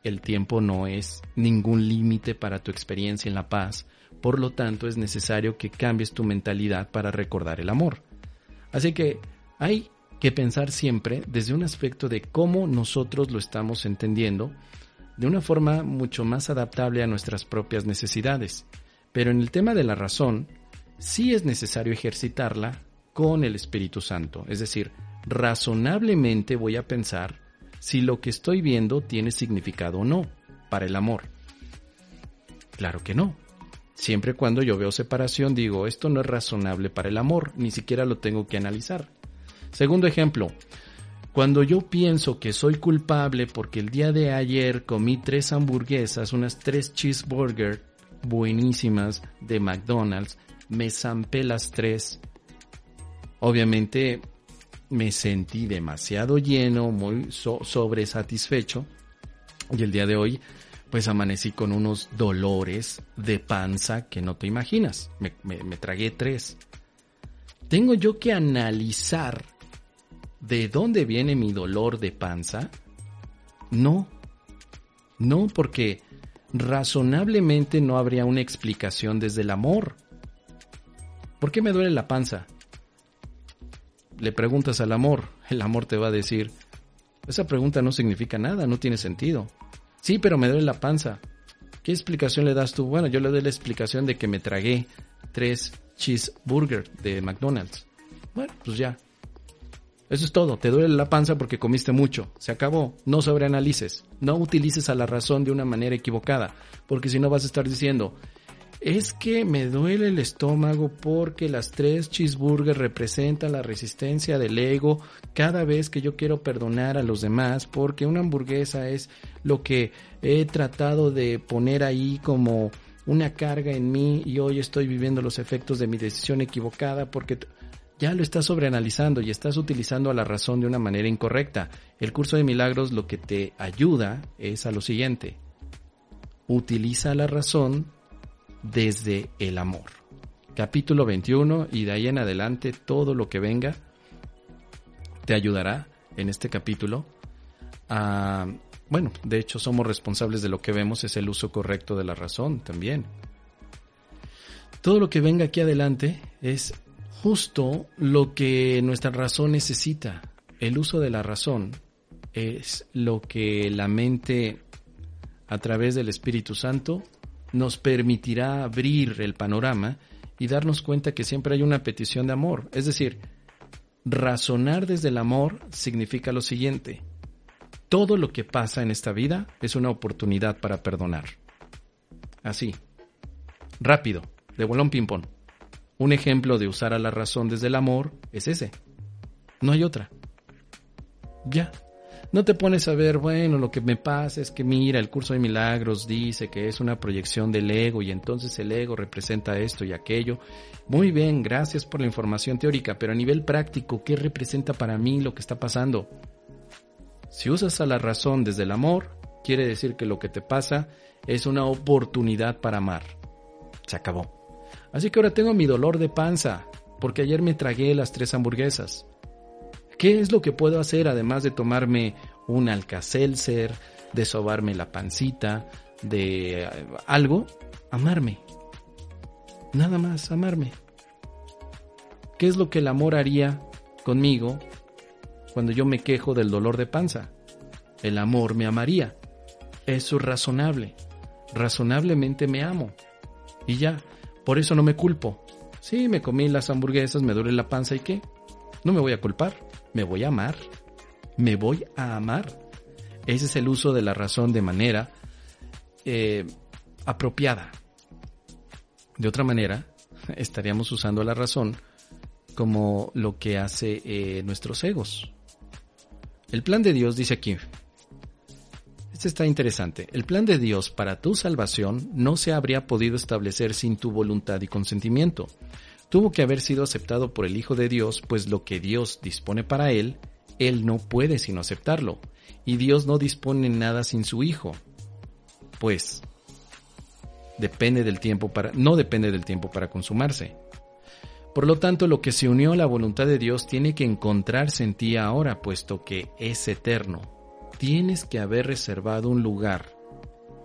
el tiempo no es ningún límite para tu experiencia en la paz, por lo tanto es necesario que cambies tu mentalidad para recordar el amor. Así que hay que pensar siempre desde un aspecto de cómo nosotros lo estamos entendiendo, de una forma mucho más adaptable a nuestras propias necesidades. Pero en el tema de la razón, sí es necesario ejercitarla con el Espíritu Santo. Es decir, razonablemente voy a pensar si lo que estoy viendo tiene significado o no para el amor. Claro que no. Siempre cuando yo veo separación digo, esto no es razonable para el amor, ni siquiera lo tengo que analizar. Segundo ejemplo, cuando yo pienso que soy culpable porque el día de ayer comí tres hamburguesas, unas tres cheeseburger buenísimas de McDonald's, me zampé las tres Obviamente me sentí demasiado lleno, muy sobresatisfecho y el día de hoy pues amanecí con unos dolores de panza que no te imaginas. Me tragué tres. Tengo yo que analizar de dónde viene mi dolor de panza. No, no porque razonablemente no habría una explicación desde el amor. ¿Por qué me duele la panza? le preguntas al amor, el amor te va a decir, esa pregunta no significa nada, no tiene sentido. Sí, pero me duele la panza. ¿Qué explicación le das tú? Bueno, yo le doy la explicación de que me tragué tres cheeseburger de McDonald's. Bueno, pues ya. Eso es todo. Te duele la panza porque comiste mucho. Se acabó. No sobreanalices. No utilices a la razón de una manera equivocada. Porque si no vas a estar diciendo, Es que me duele el estómago porque las tres cheeseburgers representan la resistencia del ego cada vez que yo quiero perdonar a los demás porque una hamburguesa es lo que he tratado de poner ahí como una carga en mí y hoy estoy viviendo los efectos de mi decisión equivocada porque ya lo estás sobreanalizando y estás utilizando a la razón de una manera incorrecta. El curso de milagros lo que te ayuda es a lo siguiente. Utiliza la razón desde el amor. Capítulo 21 y de ahí en adelante todo lo que venga te ayudará en este capítulo bueno, de hecho somos responsables de lo que vemos, es el uso correcto de la razón también. Todo lo que venga aquí adelante es justo lo que nuestra razón necesita. El uso de la razón es lo que la mente a través del Espíritu Santo nos permitirá abrir el panorama y darnos cuenta que siempre hay una petición de amor. Es decir, razonar desde el amor significa lo siguiente. Todo lo que pasa en esta vida es una oportunidad para perdonar. Así. Rápido, de bolón ping-pong. Un ejemplo de usar a la razón desde el amor es ese. No hay otra. Ya, no te pones a ver, bueno, lo que me pasa es que mira, el curso de milagros dice que es una proyección del ego y entonces el ego representa esto y aquello. Muy bien, gracias por la información teórica, pero a nivel práctico, ¿qué representa para mí lo que está pasando? Si usas a la razón desde el amor, quiere decir que lo que te pasa es una oportunidad para amar. Se acabó. Así que ahora tengo mi dolor de panza, porque ayer me tragué las tres hamburguesas. ¿Qué es lo que puedo hacer además de tomarme un alcacelser, de sobarme la pancita, de eh, algo? Amarme. Nada más, amarme. ¿Qué es lo que el amor haría conmigo cuando yo me quejo del dolor de panza? El amor me amaría. Eso es razonable. Razonablemente me amo. Y ya, por eso no me culpo. Sí, me comí las hamburguesas, me duele la panza y qué. No me voy a culpar me voy a amar. Me voy a amar. Ese es el uso de la razón de manera eh, apropiada. De otra manera, estaríamos usando la razón como lo que hace eh, nuestros egos. El plan de Dios dice aquí, este está interesante, el plan de Dios para tu salvación no se habría podido establecer sin tu voluntad y consentimiento tuvo que haber sido aceptado por el Hijo de Dios, pues lo que Dios dispone para él, él no puede sino aceptarlo, y Dios no dispone nada sin su Hijo. Pues depende del tiempo para no depende del tiempo para consumarse. Por lo tanto, lo que se unió a la voluntad de Dios tiene que encontrarse en ti ahora, puesto que es eterno. Tienes que haber reservado un lugar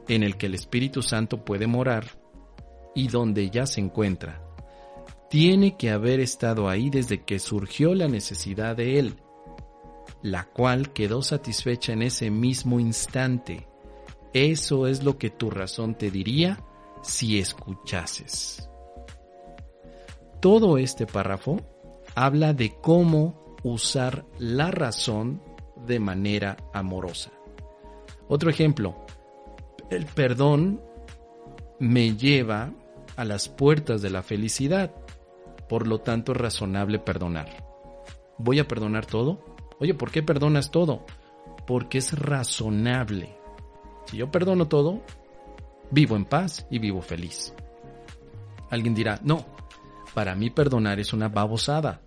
en el que el Espíritu Santo puede morar y donde ya se encuentra tiene que haber estado ahí desde que surgió la necesidad de él, la cual quedó satisfecha en ese mismo instante. Eso es lo que tu razón te diría si escuchases. Todo este párrafo habla de cómo usar la razón de manera amorosa. Otro ejemplo, el perdón me lleva a las puertas de la felicidad. Por lo tanto, es razonable perdonar. ¿Voy a perdonar todo? Oye, ¿por qué perdonas todo? Porque es razonable. Si yo perdono todo, vivo en paz y vivo feliz. Alguien dirá, no, para mí perdonar es una babosada.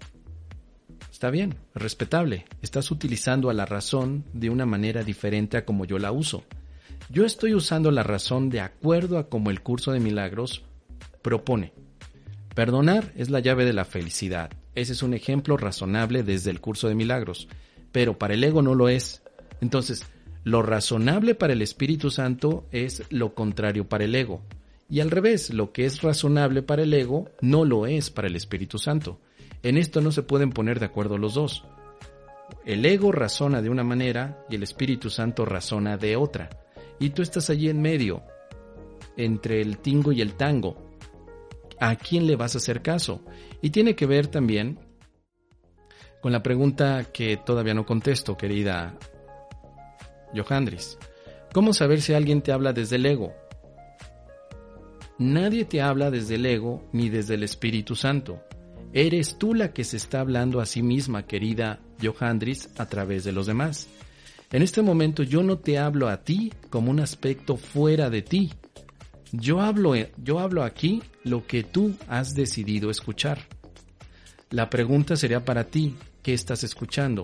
Está bien, respetable. Estás utilizando a la razón de una manera diferente a como yo la uso. Yo estoy usando la razón de acuerdo a como el curso de milagros propone. Perdonar es la llave de la felicidad. Ese es un ejemplo razonable desde el curso de milagros, pero para el ego no lo es. Entonces, lo razonable para el Espíritu Santo es lo contrario para el ego. Y al revés, lo que es razonable para el ego no lo es para el Espíritu Santo. En esto no se pueden poner de acuerdo los dos. El ego razona de una manera y el Espíritu Santo razona de otra. Y tú estás allí en medio, entre el tingo y el tango, a quién le vas a hacer caso. Y tiene que ver también con la pregunta que todavía no contesto, querida Johandris. ¿Cómo saber si alguien te habla desde el ego? Nadie te habla desde el ego ni desde el Espíritu Santo. Eres tú la que se está hablando a sí misma, querida Johandris, a través de los demás. En este momento yo no te hablo a ti como un aspecto fuera de ti. Yo hablo, yo hablo aquí lo que tú has decidido escuchar. La pregunta sería para ti, ¿qué estás escuchando?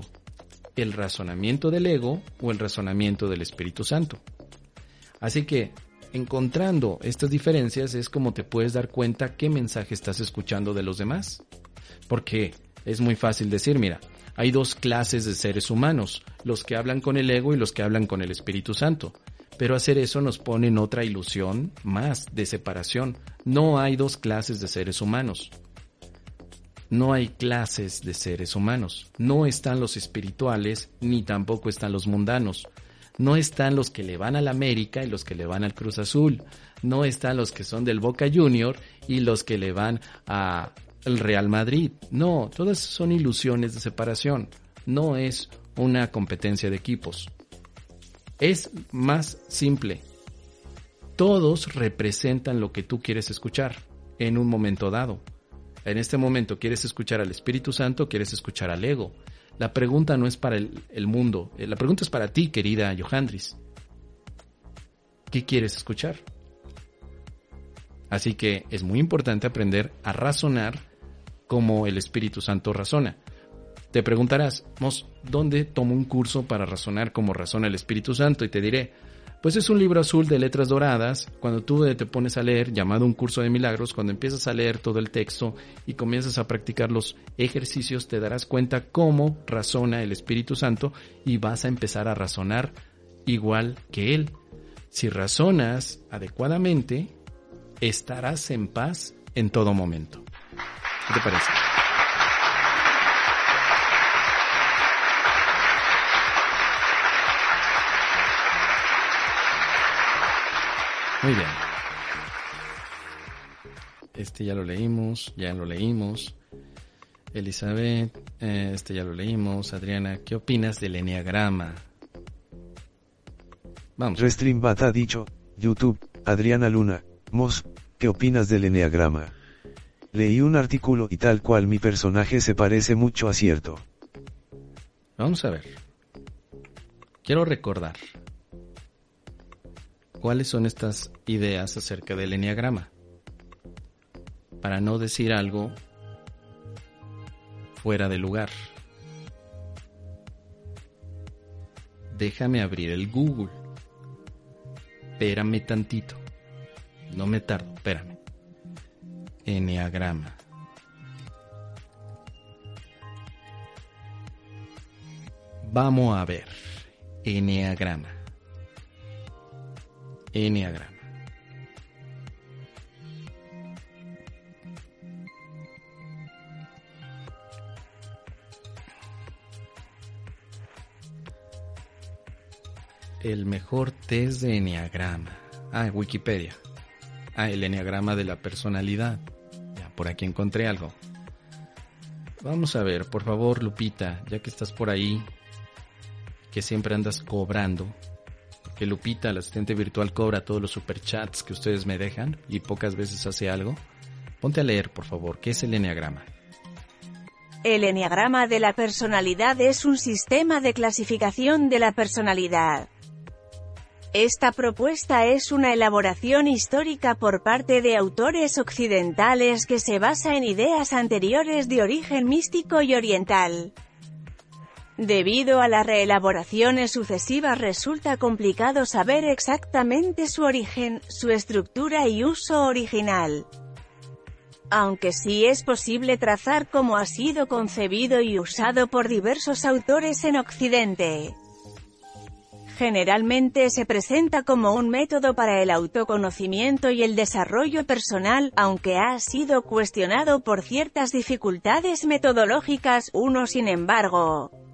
¿El razonamiento del ego o el razonamiento del Espíritu Santo? Así que, encontrando estas diferencias es como te puedes dar cuenta qué mensaje estás escuchando de los demás. Porque es muy fácil decir, mira, hay dos clases de seres humanos, los que hablan con el ego y los que hablan con el Espíritu Santo. Pero hacer eso nos pone en otra ilusión más de separación. No hay dos clases de seres humanos. No hay clases de seres humanos. No están los espirituales ni tampoco están los mundanos. No están los que le van al América y los que le van al Cruz Azul. No están los que son del Boca Junior y los que le van a el Real Madrid. No, todas son ilusiones de separación. No es una competencia de equipos. Es más simple. Todos representan lo que tú quieres escuchar en un momento dado. En este momento quieres escuchar al Espíritu Santo, quieres escuchar al ego. La pregunta no es para el, mundo, eh, la pregunta es para ti, querida Johandris. ¿Qué quieres escuchar? Así que es muy importante aprender a razonar como el Espíritu Santo razona. Te preguntarás, Mos, ¿dónde tomo un curso para razonar como razona el Espíritu Santo? Y te diré, pues es un libro azul de letras doradas. Cuando tú te pones a leer, llamado un curso de milagros, cuando empiezas a leer todo el texto y comienzas a practicar los ejercicios, te darás cuenta cómo razona el Espíritu Santo y vas a empezar a razonar igual que Él. Si razonas adecuadamente, estarás en paz en todo momento. ¿Qué te parece? Muy bien. Este ya lo leímos, ya lo leímos. Elizabeth, eh, este ya lo leímos. Adriana, ¿qué opinas del enneagrama? Vamos. Restreambat ha dicho, YouTube, Adriana Luna, Mos, ¿qué opinas del enneagrama? Leí un artículo y tal cual mi personaje se parece mucho a cierto. Vamos a ver. Quiero recordar. ¿Cuáles son estas ideas acerca del enneagrama? Para no decir algo fuera de lugar. Déjame abrir el Google. Espérame tantito. No me tardo, espérame. Enneagrama. Vamos a ver. Enneagrama. Enneagrama. El mejor test de Enneagrama. Ah, Wikipedia. Ah, el Enneagrama de la personalidad por aquí encontré algo. Vamos a ver, por favor, Lupita, ya que estás por ahí, que siempre andas cobrando, que Lupita, la asistente virtual, cobra todos los superchats que ustedes me dejan y pocas veces hace algo. Ponte a leer, por favor, ¿qué es el Enneagrama? El Enneagrama de la personalidad es un sistema de clasificación de la personalidad. Esta propuesta es una elaboración histórica por parte de autores occidentales que se basa en ideas anteriores de origen místico y oriental. Debido a las reelaboraciones sucesivas resulta complicado saber exactamente su origen, su estructura y uso original. Aunque sí es posible trazar cómo ha sido concebido y usado por diversos autores en Occidente. Generalmente se presenta como un método para el autoconocimiento y el desarrollo personal, aunque ha sido cuestionado por ciertas dificultades metodológicas, uno sin embargo.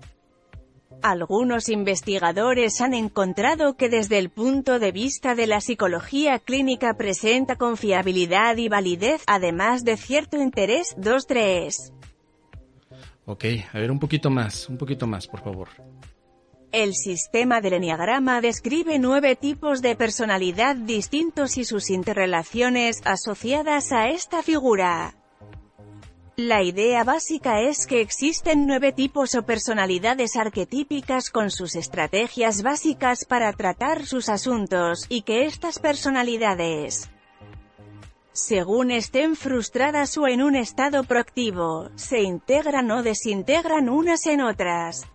Algunos investigadores han encontrado que desde el punto de vista de la psicología clínica presenta confiabilidad y validez, además de cierto interés. 2-3. Ok, a ver un poquito más, un poquito más, por favor. El sistema del Enneagrama describe nueve tipos de personalidad distintos y sus interrelaciones asociadas a esta figura. La idea básica es que existen nueve tipos o personalidades arquetípicas con sus estrategias básicas para tratar sus asuntos, y que estas personalidades, según estén frustradas o en un estado proactivo, se integran o desintegran unas en otras.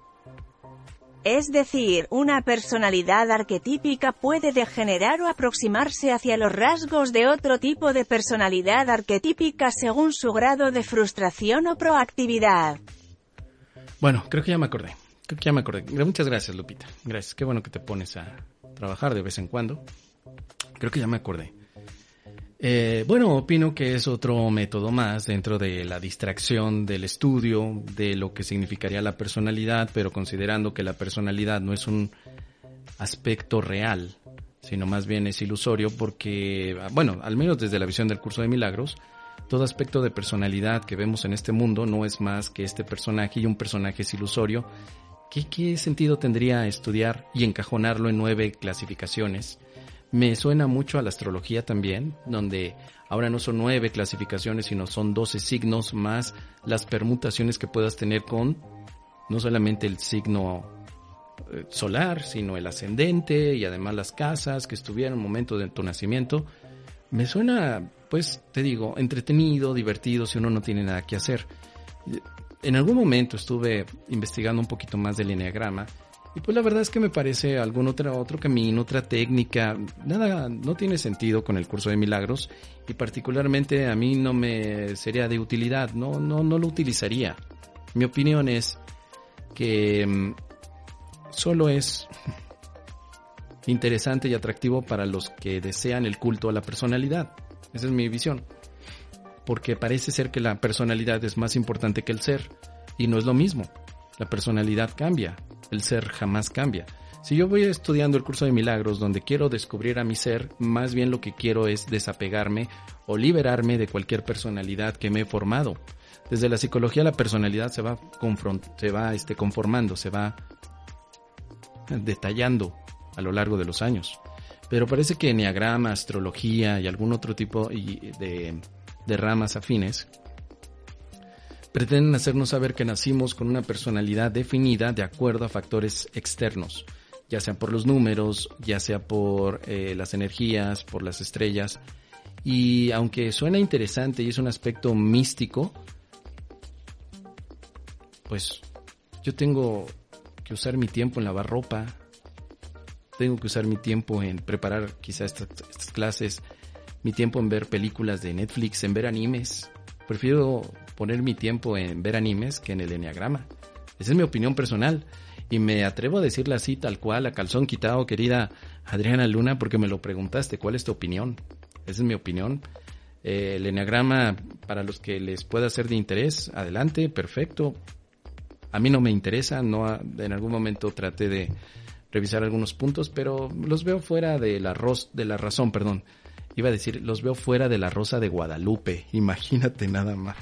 Es decir, una personalidad arquetípica puede degenerar o aproximarse hacia los rasgos de otro tipo de personalidad arquetípica según su grado de frustración o proactividad. Bueno, creo que ya me acordé. Creo que ya me acordé. Muchas gracias, Lupita. Gracias. Qué bueno que te pones a trabajar de vez en cuando. Creo que ya me acordé. Eh, bueno, opino que es otro método más dentro de la distracción del estudio, de lo que significaría la personalidad, pero considerando que la personalidad no es un aspecto real, sino más bien es ilusorio porque, bueno, al menos desde la visión del curso de milagros, todo aspecto de personalidad que vemos en este mundo no es más que este personaje y un personaje es ilusorio. ¿Qué, qué sentido tendría estudiar y encajonarlo en nueve clasificaciones? Me suena mucho a la astrología también, donde ahora no son nueve clasificaciones, sino son doce signos más las permutaciones que puedas tener con no solamente el signo eh, solar, sino el ascendente y además las casas que estuvieron en el momento de tu nacimiento. Me suena, pues, te digo, entretenido, divertido si uno no tiene nada que hacer. En algún momento estuve investigando un poquito más del enneagrama y pues la verdad es que me parece algún otro, otro camino, otra técnica, nada, no tiene sentido con el curso de milagros y particularmente a mí no me sería de utilidad, no, no, no lo utilizaría. Mi opinión es que mm, solo es interesante y atractivo para los que desean el culto a la personalidad. Esa es mi visión. Porque parece ser que la personalidad es más importante que el ser y no es lo mismo. La personalidad cambia, el ser jamás cambia. Si yo voy estudiando el curso de milagros donde quiero descubrir a mi ser, más bien lo que quiero es desapegarme o liberarme de cualquier personalidad que me he formado. Desde la psicología la personalidad se va, este, conformando, se va detallando a lo largo de los años. Pero parece que enneagrama, astrología y algún otro tipo de ramas afines pretenden hacernos saber que nacimos con una personalidad definida de acuerdo a factores externos, ya sea por los números, ya sea por eh, las energías, por las estrellas. Y aunque suena interesante y es un aspecto místico, pues yo tengo que usar mi tiempo en lavar ropa, tengo que usar mi tiempo en preparar quizá estas, estas clases, mi tiempo en ver películas de Netflix, en ver animes. Prefiero poner mi tiempo en ver animes que en el enneagrama. Esa es mi opinión personal. Y me atrevo a decirla así, tal cual, a calzón quitado, querida Adriana Luna, porque me lo preguntaste. ¿Cuál es tu opinión? Esa es mi opinión. Eh, el enneagrama, para los que les pueda ser de interés, adelante, perfecto. A mí no me interesa, no en algún momento traté de revisar algunos puntos, pero los veo fuera de la, de la razón, perdón. Iba a decir, los veo fuera de la Rosa de Guadalupe. Imagínate nada más.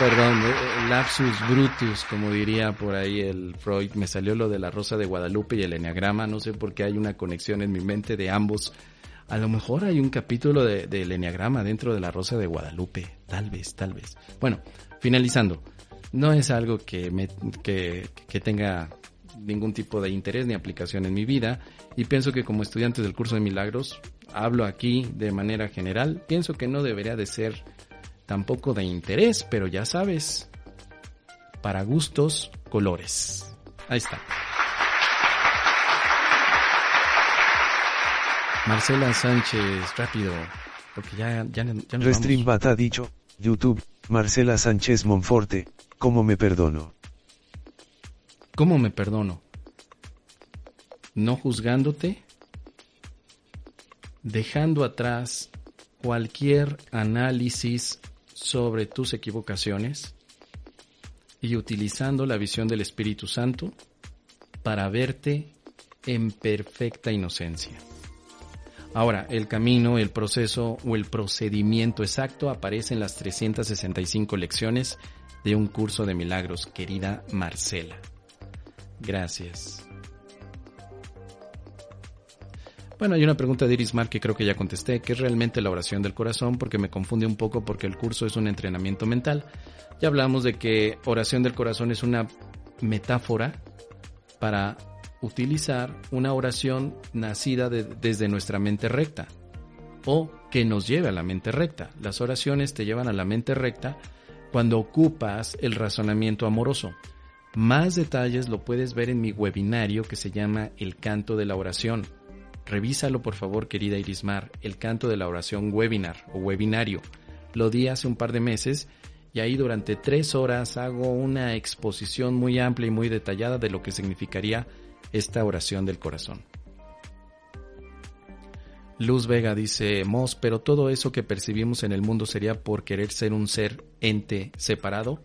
Perdón, eh, lapsus brutus, como diría por ahí el Freud. Me salió lo de la Rosa de Guadalupe y el Enneagrama. No sé por qué hay una conexión en mi mente de ambos. A lo mejor hay un capítulo del de, Enneagrama dentro de la Rosa de Guadalupe. Tal vez, tal vez. Bueno, finalizando. No es algo que, que tenga ningún tipo de interés ni aplicación en mi vida y pienso que como estudiante del curso de milagros, hablo aquí de manera general, pienso que no debería de ser tampoco de interés, pero ya sabes, para gustos, colores. Ahí está. Marcela Sánchez, rápido, porque ya, ya, ya Restream ha dicho, YouTube, Marcela Sánchez Monforte, ¿cómo me perdono? ¿Cómo me perdono? No juzgándote, dejando atrás cualquier análisis sobre tus equivocaciones y utilizando la visión del Espíritu Santo para verte en perfecta inocencia. Ahora, el camino, el proceso o el procedimiento exacto aparece en las 365 lecciones de un curso de milagros, querida Marcela. Gracias. Bueno, hay una pregunta de Iris Mar que creo que ya contesté, ¿qué es realmente la oración del corazón? Porque me confunde un poco porque el curso es un entrenamiento mental. Ya hablamos de que oración del corazón es una metáfora para utilizar una oración nacida desde nuestra mente recta o que nos lleve a la mente recta. Las oraciones te llevan a la mente recta cuando ocupas el razonamiento amoroso. Más detalles lo puedes ver en mi webinario que se llama El canto de la oración. Revísalo por favor, querida Irismar, El canto de la oración webinar o webinario. Lo di hace un par de meses y ahí durante tres horas hago una exposición muy amplia y muy detallada de lo que significaría esta oración del corazón. Luz Vega dice, Mos, pero todo eso que percibimos en el mundo sería por querer ser un ser ente separado.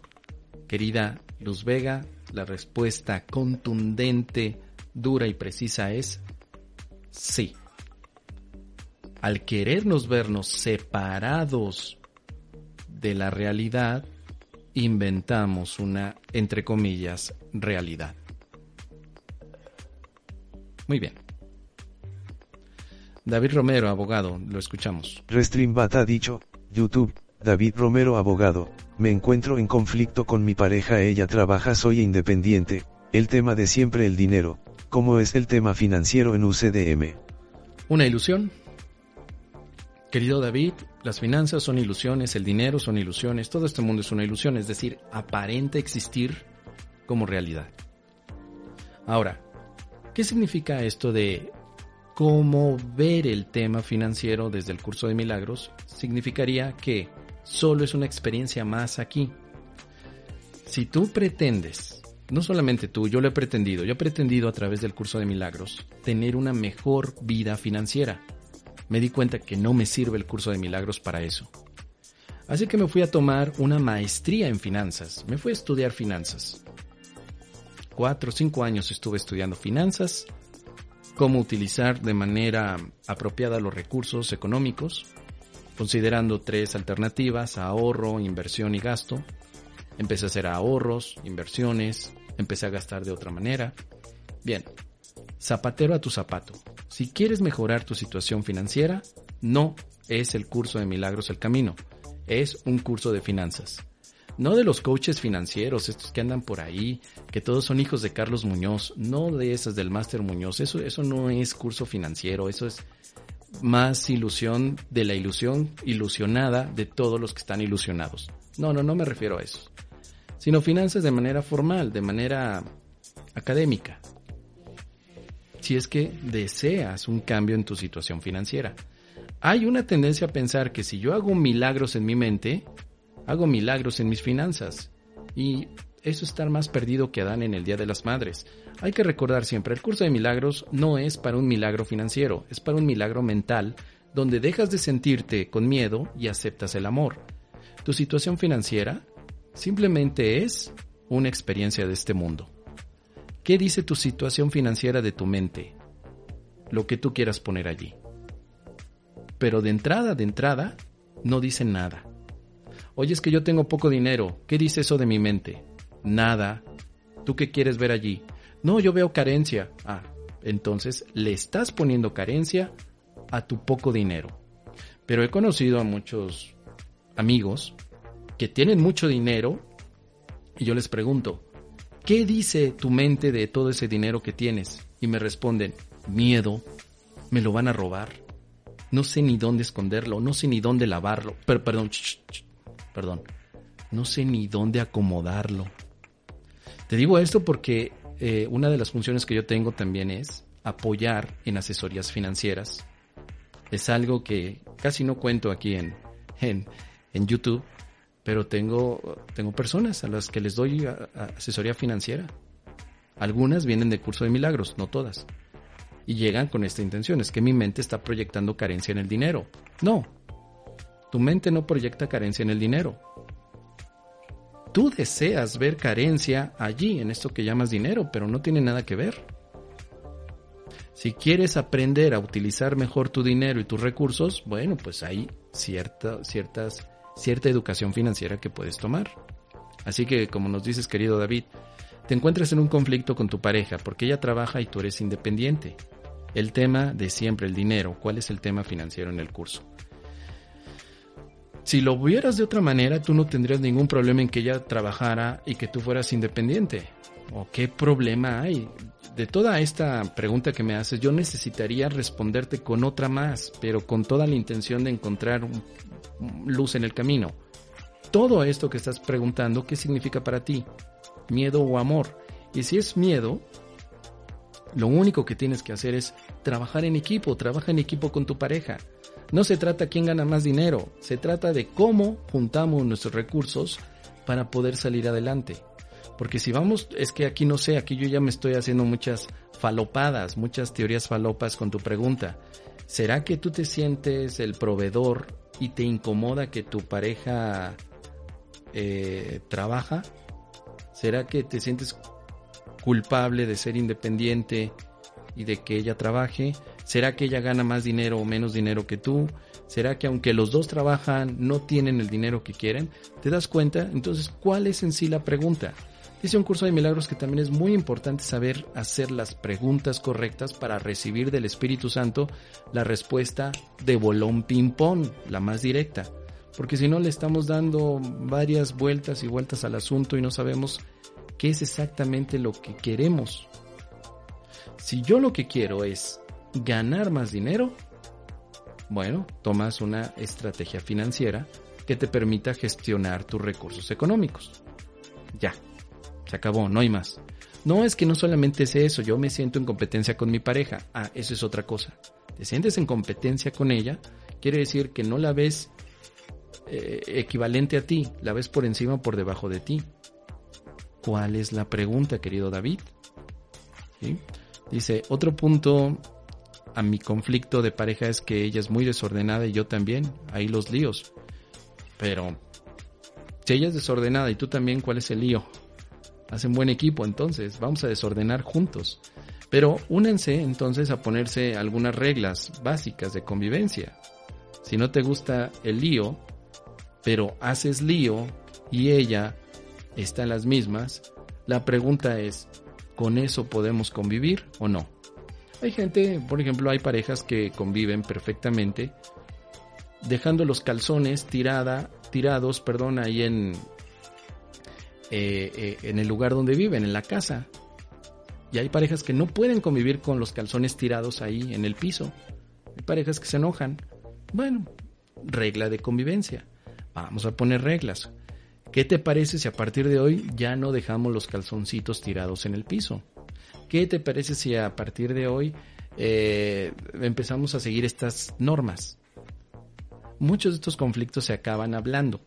Querida Luz Vega, la respuesta contundente, dura y precisa es sí. Al querernos vernos separados de la realidad, inventamos una, entre comillas, realidad. Muy bien. David Romero, abogado, lo escuchamos. Restreambat ha dicho, YouTube, David Romero, abogado, me encuentro en conflicto con mi pareja, ella trabaja, soy independiente, el tema de siempre el dinero, ¿cómo es el tema financiero en UCDM? Una ilusión. Querido David, las finanzas son ilusiones, el dinero son ilusiones, todo este mundo es una ilusión, es decir, aparenta existir como realidad. Ahora, ¿qué significa esto de cómo ver el tema financiero desde el curso de milagros? Significaría que solo es una experiencia más aquí. Si tú pretendes, no solamente tú, yo lo he pretendido, yo he pretendido a través del curso de milagros tener una mejor vida financiera me di cuenta que no me sirve el curso de milagros para eso. Así que me fui a tomar una maestría en finanzas, me fui a estudiar finanzas. Cuatro o cinco años estuve estudiando finanzas, cómo utilizar de manera apropiada los recursos económicos, considerando tres alternativas, ahorro, inversión y gasto. Empecé a hacer ahorros, inversiones, empecé a gastar de otra manera. Bien, zapatero a tu zapato. Si quieres mejorar tu situación financiera, no es el curso de milagros el camino, es un curso de finanzas. No de los coaches financieros, estos que andan por ahí, que todos son hijos de Carlos Muñoz, no de esas del Máster Muñoz, eso, eso no es curso financiero, eso es más ilusión de la ilusión ilusionada de todos los que están ilusionados. No, no, no me refiero a eso, sino finanzas de manera formal, de manera académica, si es que deseas un cambio en tu situación financiera. Hay una tendencia a pensar que si yo hago milagros en mi mente, hago milagros en mis finanzas. Y eso es estar más perdido que Adán en el Día de las Madres. Hay que recordar siempre, el curso de milagros no es para un milagro financiero, es para un milagro mental, donde dejas de sentirte con miedo y aceptas el amor. Tu situación financiera simplemente es una experiencia de este mundo. ¿Qué dice tu situación financiera de tu mente? Lo que tú quieras poner allí. Pero de entrada, de entrada, no dice nada. Oye, es que yo tengo poco dinero. ¿Qué dice eso de mi mente? Nada. ¿Tú qué quieres ver allí? No, yo veo carencia. Ah, entonces le estás poniendo carencia a tu poco dinero. Pero he conocido a muchos amigos que tienen mucho dinero y yo les pregunto, ¿qué dice tu mente de todo ese dinero que tienes? Y me responden, miedo, me lo van a robar, no sé ni dónde esconderlo, no sé ni dónde lavarlo, pero perdón, perdón, no sé ni dónde acomodarlo. Te digo esto porque eh, una de las funciones que yo tengo también es apoyar en asesorías financieras. Es algo que casi no cuento aquí en, en, YouTube, pero tengo, tengo personas a las que les doy asesoría financiera. Algunas vienen de curso de milagros, no todas. Y llegan con esta intención, es que mi mente está proyectando carencia en el dinero. No, tu mente no proyecta carencia en el dinero. Tú deseas ver carencia allí, en esto que llamas dinero, pero no tiene nada que ver. Si quieres aprender a utilizar mejor tu dinero y tus recursos, bueno, pues hay cierta, ciertas cierta educación financiera que puedes tomar. Así que, como nos dices, querido David, te encuentras en un conflicto con tu pareja porque ella trabaja y tú eres independiente. El tema de siempre, el dinero. ¿Cuál es el tema financiero en el curso? Si lo vieras de otra manera, tú no tendrías ningún problema en que ella trabajara y que tú fueras independiente. ¿O qué problema hay? De toda esta pregunta que me haces, yo necesitaría responderte con otra más, pero con toda la intención de encontrar luz en el camino. Todo esto que estás preguntando, ¿qué significa para ti? ¿Miedo o amor? Y si es miedo, lo único que tienes que hacer es trabajar en equipo, trabaja en equipo con tu pareja. No se trata quién gana más dinero, se trata de cómo juntamos nuestros recursos para poder salir adelante. Porque si vamos, es que aquí no sé, aquí yo ya me estoy haciendo muchas falopadas, muchas teorías falopas con tu pregunta. ¿Será que tú te sientes el proveedor y te incomoda que tu pareja eh, trabaja? ¿Será que te sientes culpable de ser independiente y de que ella trabaje? ¿Será que ella gana más dinero o menos dinero que tú? ¿Será que aunque los dos trabajan no tienen el dinero que quieren? ¿Te das cuenta? Entonces, ¿cuál es en sí la pregunta? Dice un curso de milagros que también es muy importante saber hacer las preguntas correctas para recibir del Espíritu Santo la respuesta de bolón ping-pong, la más directa. Porque si no le estamos dando varias vueltas y vueltas al asunto y no sabemos qué es exactamente lo que queremos. Si yo lo que quiero es ganar más dinero, bueno, tomas una estrategia financiera que te permita gestionar tus recursos económicos. Ya, se acabó, no hay más. No es que no solamente es eso, yo me siento en competencia con mi pareja. Ah, eso es otra cosa. Te sientes en competencia con ella, quiere decir que no la ves eh, equivalente a ti, la ves por encima o por debajo de ti. ¿Cuál es la pregunta, querido David? Dice, otro punto a mi conflicto de pareja es que ella es muy desordenada y yo también. Ahí los líos. Pero, si ella es desordenada y tú también, ¿cuál es el lío? Hacen buen equipo, entonces vamos a desordenar juntos. Pero únense entonces a ponerse algunas reglas básicas de convivencia. Si no te gusta el lío, pero haces lío y ella están las mismas, la pregunta es, ¿con eso podemos convivir o no? Hay gente, por ejemplo, hay parejas que conviven perfectamente dejando los calzones tirada, tirados, perdón, ahí en, eh, eh, en el lugar donde viven, en la casa. Y hay parejas que no pueden convivir con los calzones tirados ahí en el piso. Hay parejas que se enojan. Bueno, regla de convivencia. Vamos a poner reglas. ¿Qué te parece si a partir de hoy ya no dejamos los calzoncitos tirados en el piso? ¿Qué te parece si a partir de hoy eh, empezamos a seguir estas normas? Muchos de estos conflictos se acaban hablando.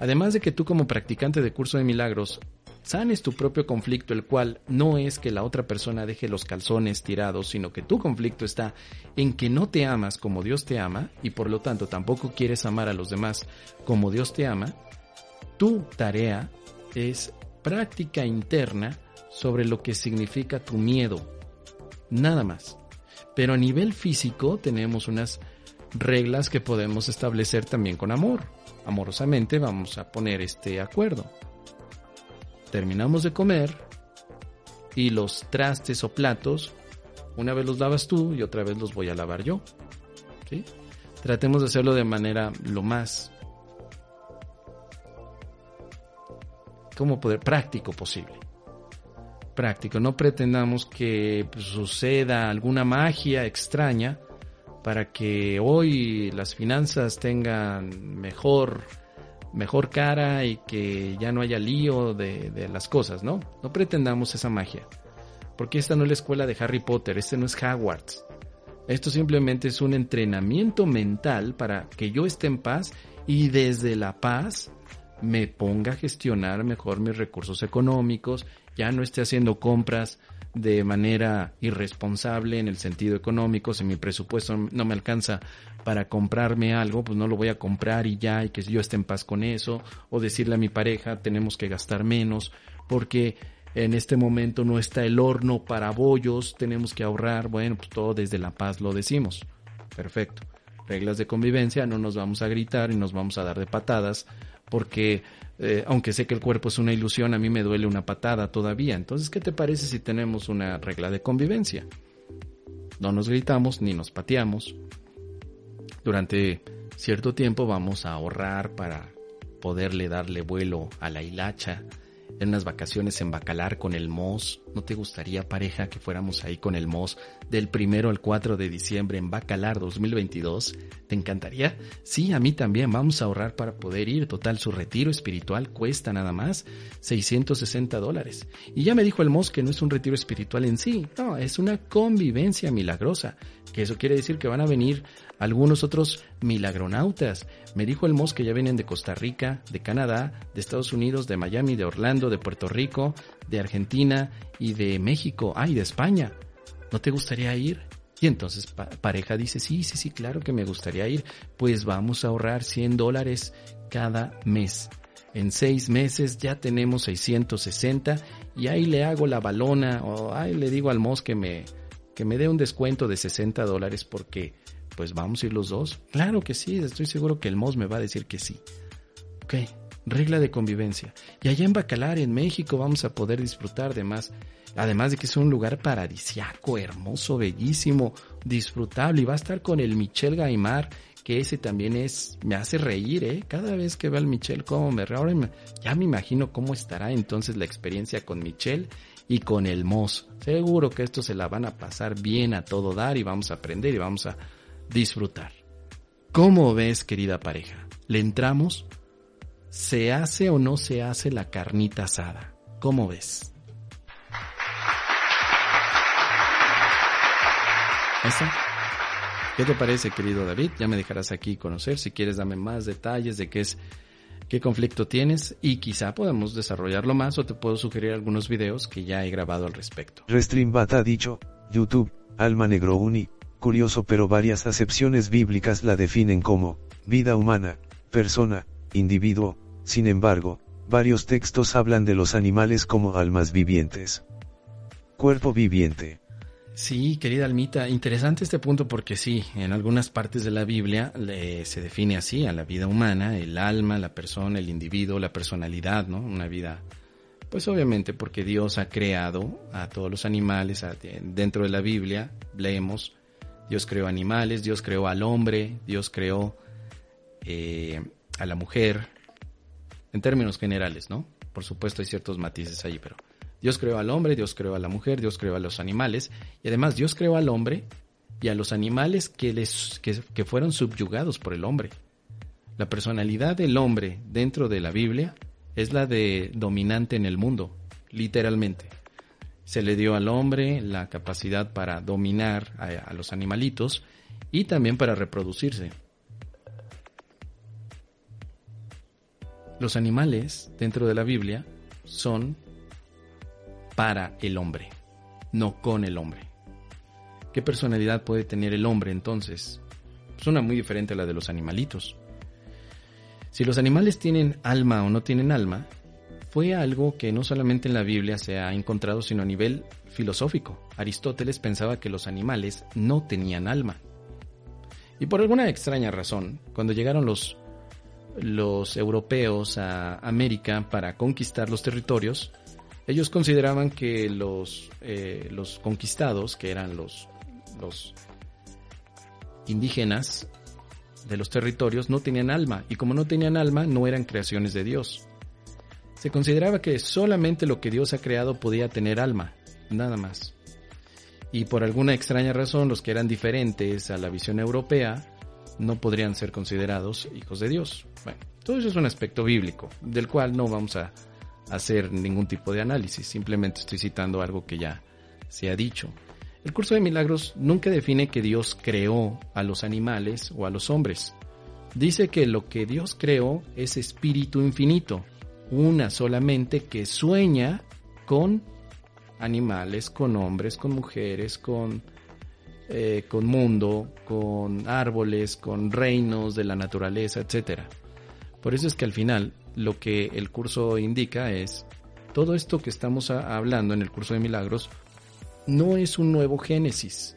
Además de que tú como practicante de curso de milagros sanes tu propio conflicto, el cual no es que la otra persona deje los calzones tirados, sino que tu conflicto está en que no te amas como Dios te ama y por lo tanto tampoco quieres amar a los demás como Dios te ama, tu tarea es práctica interna sobre lo que significa tu miedo. Nada más. Pero a nivel físico tenemos unas reglas que podemos establecer también con amor. Amorosamente vamos a poner este acuerdo. Terminamos de comer y los trastes o platos, una vez los lavas tú y otra vez los voy a lavar yo. Tratemos de hacerlo de manera lo más ¿cómo poder? Práctico posible. Práctico. No pretendamos que pues, suceda alguna magia extraña para que hoy las finanzas tengan mejor, mejor cara y que ya no haya lío de, de las cosas, ¿no? No pretendamos esa magia. Porque esta no es la escuela de Harry Potter, este no es Hogwarts. Esto simplemente es un entrenamiento mental para que yo esté en paz y desde la paz me ponga a gestionar mejor mis recursos económicos, ya no esté haciendo compras de manera irresponsable en el sentido económico, si mi presupuesto no me alcanza para comprarme algo, pues no lo voy a comprar y ya, y que yo esté en paz con eso, o decirle a mi pareja, tenemos que gastar menos, porque en este momento no está el horno para bollos, tenemos que ahorrar, bueno, pues todo desde la paz lo decimos. Perfecto. Reglas de convivencia, no nos vamos a gritar y nos vamos a dar de patadas porque eh, aunque sé que el cuerpo es una ilusión, a mí me duele una patada todavía. Entonces, ¿qué te parece si tenemos una regla de convivencia? No nos gritamos ni nos pateamos. Durante cierto tiempo vamos a ahorrar para poderle darle vuelo a la hilacha en unas vacaciones en Bacalar con el MOS. ¿No te gustaría, pareja, que fuéramos ahí con el MOS del primero al 4 de diciembre en Bacalar 2022? ¿Te encantaría? Sí, a mí también. Vamos a ahorrar para poder ir. Total, su retiro espiritual cuesta nada más 660 dólares. Y ya me dijo el MOS que no es un retiro espiritual en sí. No, es una convivencia milagrosa. Que eso quiere decir que van a venir algunos otros milagronautas. Me dijo el MOS que ya vienen de Costa Rica, de Canadá, de Estados Unidos, de Miami, de Orlando, de Puerto Rico, de Argentina y de México, ah, y de España. ¿No te gustaría ir? Y entonces pareja dice, sí, sí, sí, claro que me gustaría ir. Pues vamos a ahorrar 100 dólares cada mes. En seis meses ya tenemos 660 y ahí le hago la balona o ahí le digo al MOS que me, que me dé un descuento de 60 dólares porque pues vamos a ir los dos. Claro que sí, estoy seguro que el MOS me va a decir que sí. Ok, regla de convivencia. Y allá en Bacalar, en México, vamos a poder disfrutar de más. Además de que es un lugar paradisiaco, hermoso, bellísimo, disfrutable. Y va a estar con el Michel Gaimar, que ese también es, me hace reír, ¿eh? Cada vez que veo al Michel, cómo me Ahora ya me imagino cómo estará entonces la experiencia con Michel y con el Mos. Seguro que esto se la van a pasar bien a todo dar y vamos a aprender y vamos a disfrutar. ¿Cómo ves, querida pareja? ¿Le entramos? ¿Se hace o no se hace la carnita asada? ¿Cómo ves? ¿Esa? ¿Qué te parece, querido David? Ya me dejarás aquí conocer. Si quieres, dame más detalles de qué es, qué conflicto tienes y quizá podamos desarrollarlo más o te puedo sugerir algunos videos que ya he grabado al respecto. Restream ha dicho, YouTube, Alma Negro Uni, curioso pero varias acepciones bíblicas la definen como, vida humana, persona, individuo, sin embargo, varios textos hablan de los animales como almas vivientes. Cuerpo viviente. Sí, querida Almita, interesante este punto porque sí, en algunas partes de la Biblia se define así a la vida humana, el alma, la persona, el individuo, la personalidad, ¿no? Una vida, pues obviamente porque Dios ha creado a todos los animales, dentro de la Biblia leemos Dios creó animales, Dios creó al hombre, Dios creó eh, a la mujer, en términos generales, ¿no? Por supuesto hay ciertos matices ahí, pero Dios creó al hombre, Dios creó a la mujer, Dios creó a los animales, y además Dios creó al hombre y a los animales que, les, que fueron subyugados por el hombre. La personalidad del hombre dentro de la Biblia es la de dominante en el mundo, literalmente. Se le dio al hombre la capacidad para dominar a, los animalitos y también para reproducirse. Los animales dentro de la Biblia son para el hombre, no con el hombre. ¿Qué personalidad puede tener el hombre entonces? Suena muy diferente a la de los animalitos. Si los animales tienen alma o no tienen alma, fue algo que no solamente en la Biblia se ha encontrado, sino a nivel filosófico. Aristóteles pensaba que los animales no tenían alma. Y por alguna extraña razón, cuando llegaron los, los europeos a América para conquistar los territorios, ellos consideraban que los, eh, los conquistados, que eran los, los indígenas de los territorios, no tenían alma. Y como no tenían alma, no eran creaciones de Dios. Se consideraba que solamente lo que Dios ha creado podía tener alma, nada más. Y por alguna extraña razón, los que eran diferentes a la visión europea no podrían ser considerados hijos de Dios. Bueno, todo eso es un aspecto bíblico, del cual no vamos a hacer ningún tipo de análisis, simplemente estoy citando algo que ya se ha dicho. El curso de milagros nunca define que Dios creó a los animales o a los hombres. Dice que lo que Dios creó es espíritu infinito, una solamente que sueña con animales, con hombres, con mujeres, con, eh, con mundo, con árboles, con reinos de la naturaleza, etc. Por eso es que al final lo que el curso indica es todo esto que estamos hablando en el curso de milagros no es un nuevo Génesis.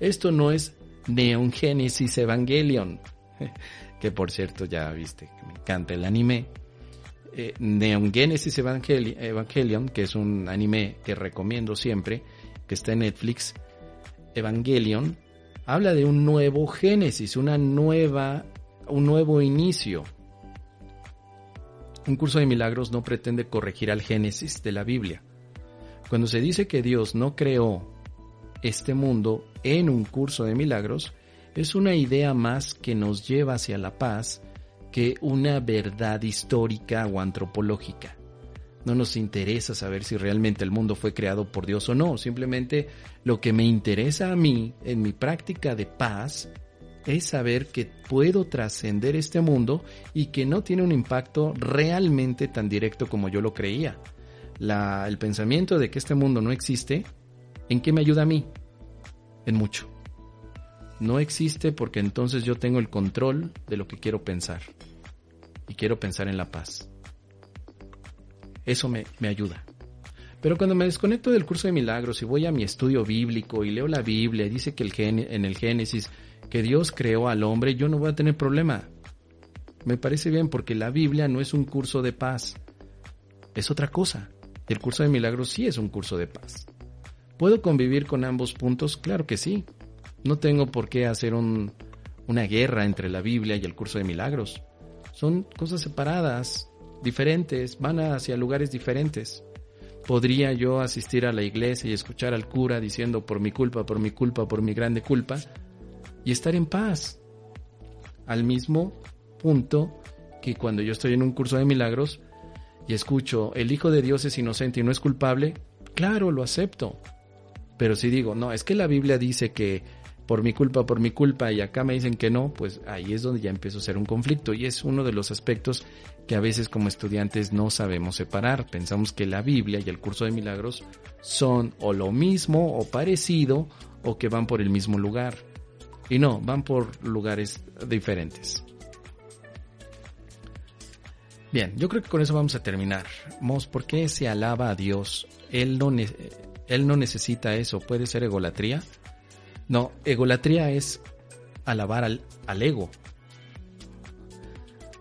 Esto no es Neon Génesis Evangelion, que por cierto ya viste, me encanta el anime eh, Neon Genesis Evangelion, que es un anime que recomiendo siempre, que está en Netflix, Evangelion, habla de un nuevo Génesis, una nueva, un nuevo inicio. Un curso de milagros no pretende corregir al Génesis de la Biblia. Cuando se dice que Dios no creó este mundo en un curso de milagros, es una idea más que nos lleva hacia la paz que una verdad histórica o antropológica. No nos interesa saber si realmente el mundo fue creado por Dios o no, simplemente lo que me interesa a mí en mi práctica de paz es saber que puedo trascender este mundo y que no tiene un impacto realmente tan directo como yo lo creía. el pensamiento de que este mundo no existe, ¿en qué me ayuda a mí? En mucho. No existe porque entonces yo tengo el control de lo que quiero pensar. Y quiero pensar en la paz. Eso me, ayuda. Pero cuando me desconecto del curso de milagros y voy a mi estudio bíblico y leo la Biblia, dice que el en el Génesis que Dios creó al hombre, yo no voy a tener problema. Me parece bien porque la Biblia no es un curso de paz, es otra cosa. El curso de milagros sí es un curso de paz. ¿Puedo convivir con ambos puntos? Claro que sí. No tengo por qué hacer un, una guerra entre la Biblia y el curso de milagros. Son cosas separadas, diferentes, van hacia lugares diferentes. ¿Podría yo asistir a la iglesia y escuchar al cura diciendo por mi culpa, por mi culpa, por mi grande culpa? Y estar en paz. Al mismo punto que cuando yo estoy en un curso de milagros y escucho, el Hijo de Dios es inocente y no es culpable, claro, lo acepto. Pero si digo, no, es que la Biblia dice que por mi culpa, por mi culpa, y acá me dicen que no, pues ahí es donde ya empiezo a ser un conflicto. Y es uno de los aspectos que a veces como estudiantes no sabemos separar. Pensamos que la Biblia y el curso de milagros son o lo mismo o parecido o que van por el mismo lugar. Y no, van por lugares diferentes. Bien, yo creo que con eso vamos a terminar. Mos, ¿por qué se alaba a Dios? Él no, él no necesita eso. ¿Puede ser egolatría? No, egolatría es alabar al, ego.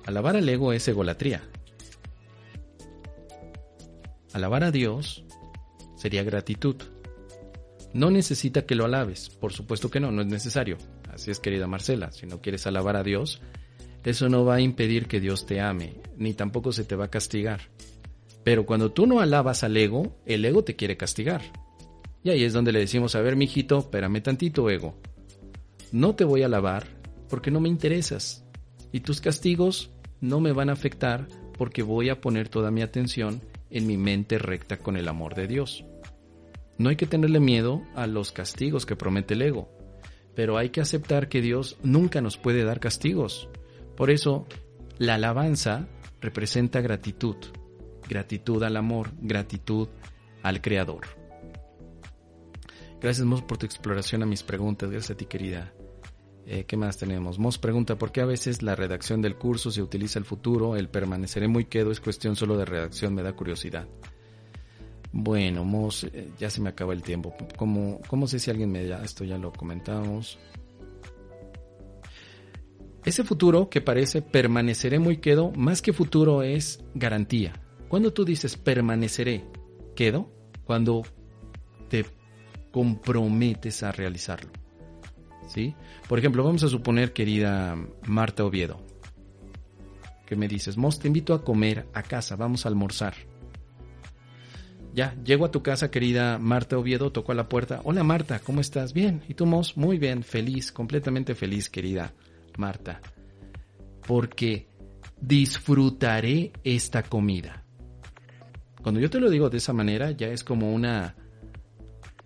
Alabar al ego es egolatría. Alabar a Dios sería gratitud. No necesita que lo alabes, por supuesto que no, no es necesario. Así es, querida Marcela, si no quieres alabar a Dios, eso no va a impedir que Dios te ame, ni tampoco se te va a castigar. Pero cuando tú no alabas al ego, el ego te quiere castigar. Y ahí es donde le decimos, a ver, mijito, espérame tantito, ego. No te voy a alabar porque no me interesas. Y tus castigos no me van a afectar porque voy a poner toda mi atención en mi mente recta con el amor de Dios. No hay que tenerle miedo a los castigos que promete el ego, pero hay que aceptar que Dios nunca nos puede dar castigos. Por eso, la alabanza representa gratitud, gratitud al amor, gratitud al Creador. Gracias, Mos, por tu exploración a mis preguntas. Gracias a ti, querida. Eh, ¿Qué más tenemos? Mos pregunta, ¿por qué a veces la redacción del curso se utiliza el futuro? El permaneceré muy quedo es cuestión solo de redacción, me da curiosidad. Bueno, Mos, eh, ya se me acaba el tiempo. ¿Cómo, ¿Cómo sé si alguien me? Esto ya lo comentamos. Ese futuro que parece permaneceré muy quedo, más que futuro es garantía. Cuando tú dices permaneceré, quedo, cuando te comprometes a realizarlo. ¿Sí? Por ejemplo, vamos a suponer, querida Marta Oviedo, que me dices, Mos, te invito a comer a casa, vamos a almorzar. Ya, llego a tu casa, querida Marta Oviedo, toco a la puerta. Hola Marta, ¿cómo estás? Bien. ¿Y tú, Mos? Muy bien, feliz, completamente feliz, querida Marta. Porque disfrutaré esta comida. Cuando yo te lo digo de esa manera, ya es como una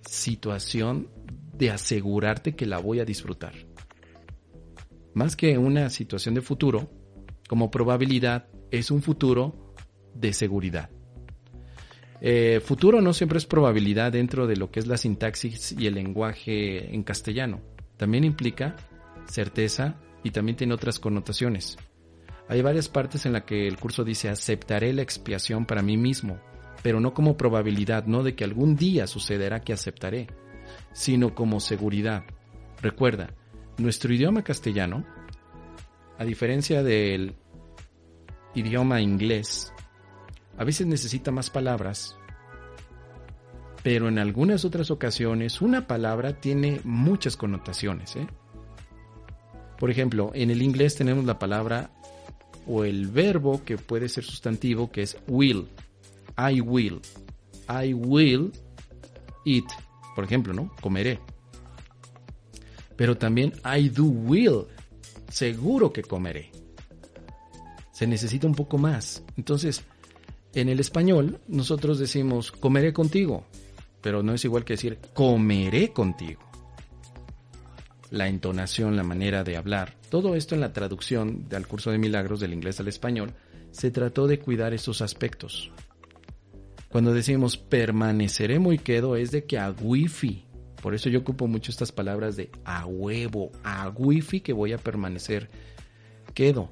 situación de asegurarte que la voy a disfrutar. Más que una situación de futuro, como probabilidad, es un futuro de seguridad. Eh, futuro no siempre es probabilidad dentro de lo que es la sintaxis y el lenguaje en castellano. También implica certeza y también tiene otras connotaciones. Hay varias partes en las que el curso dice aceptaré la expiación para mí mismo, pero no como probabilidad, no de que algún día sucederá que aceptaré, sino como seguridad. Recuerda, nuestro idioma castellano, a diferencia del idioma inglés, a veces necesita más palabras, pero en algunas otras ocasiones una palabra tiene muchas connotaciones. ¿eh? Por ejemplo, en el inglés tenemos la palabra o el verbo que puede ser sustantivo, que es will. I will. I will eat. Por ejemplo, ¿no? Comeré. Pero también I do will. Seguro que comeré. Se necesita un poco más. Entonces, en el español, nosotros decimos comeré contigo. Pero no es igual que decir comeré contigo la entonación, la manera de hablar. Todo esto en la traducción del curso de milagros del inglés al español se trató de cuidar esos aspectos. Cuando decimos permaneceré muy quedo es de que a wifi. Por eso yo ocupo mucho estas palabras de a huevo, a wifi que voy a permanecer quedo.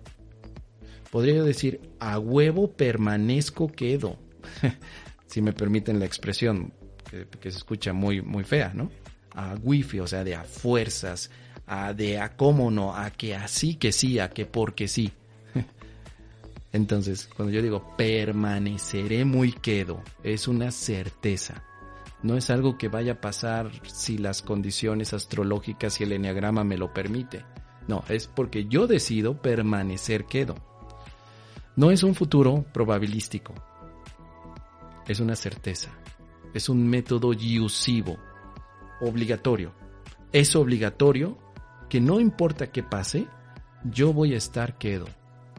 Podría decir a huevo permanezco quedo. si me permiten la expresión, que, que se escucha muy, muy fea, ¿no? a wifi, o sea, de a fuerzas, a de a cómo no, a que así que sí, a que porque sí. Entonces, cuando yo digo permaneceré muy quedo, es una certeza. No es algo que vaya a pasar si las condiciones astrológicas y el enneagrama me lo permite. No, es porque yo decido permanecer quedo. No es un futuro probabilístico. Es una certeza. Es un método yusivo obligatorio. Es obligatorio que no importa qué pase, yo voy a estar quedo.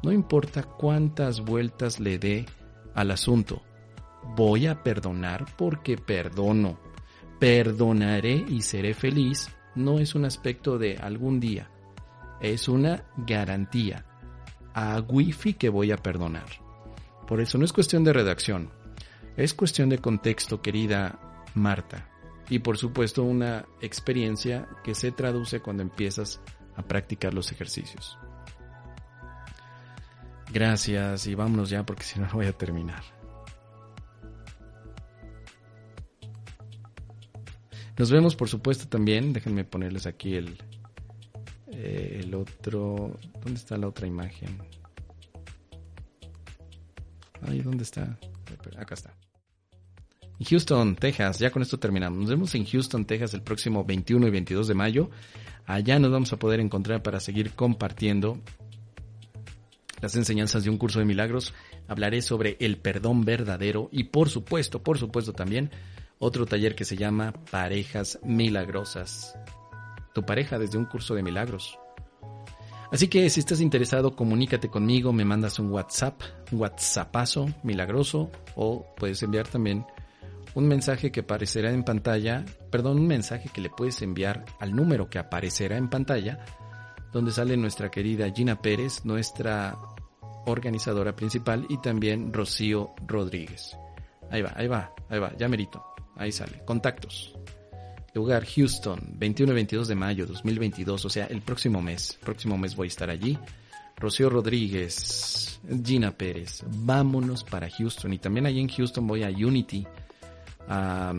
No importa cuántas vueltas le dé al asunto. Voy a perdonar porque perdono. Perdonaré y seré feliz no es un aspecto de algún día. Es una garantía. A wifi que voy a perdonar. Por eso no es cuestión de redacción. Es cuestión de contexto, querida Marta y por supuesto una experiencia que se traduce cuando empiezas a practicar los ejercicios. Gracias y vámonos ya porque si no, no voy a terminar. Nos vemos por supuesto también, déjenme ponerles aquí el, eh, el otro, ¿dónde está la otra imagen? Ay, ¿dónde está? Acá está. Houston, Texas. Ya con esto terminamos. Nos vemos en Houston, Texas el próximo 21 y 22 de mayo. Allá nos vamos a poder encontrar para seguir compartiendo las enseñanzas de un curso de milagros. Hablaré sobre el perdón verdadero y por supuesto, por supuesto también otro taller que se llama Parejas Milagrosas. Tu pareja desde un curso de milagros. Así que si estás interesado, comunícate conmigo, me mandas un WhatsApp, un WhatsAppazo milagroso o puedes enviar también un mensaje que aparecerá en pantalla, perdón, un mensaje que le puedes enviar al número que aparecerá en pantalla, donde sale nuestra querida Gina Pérez, nuestra organizadora principal, y también Rocío Rodríguez. Ahí va, ahí va, ahí va, ya merito, ahí sale. Contactos. Lugar Houston, 21 y 22 de mayo 2022, o sea, el próximo mes. próximo mes voy a estar allí. Rocío Rodríguez, Gina Pérez, vámonos para Houston. Y también allí en Houston voy a Unity a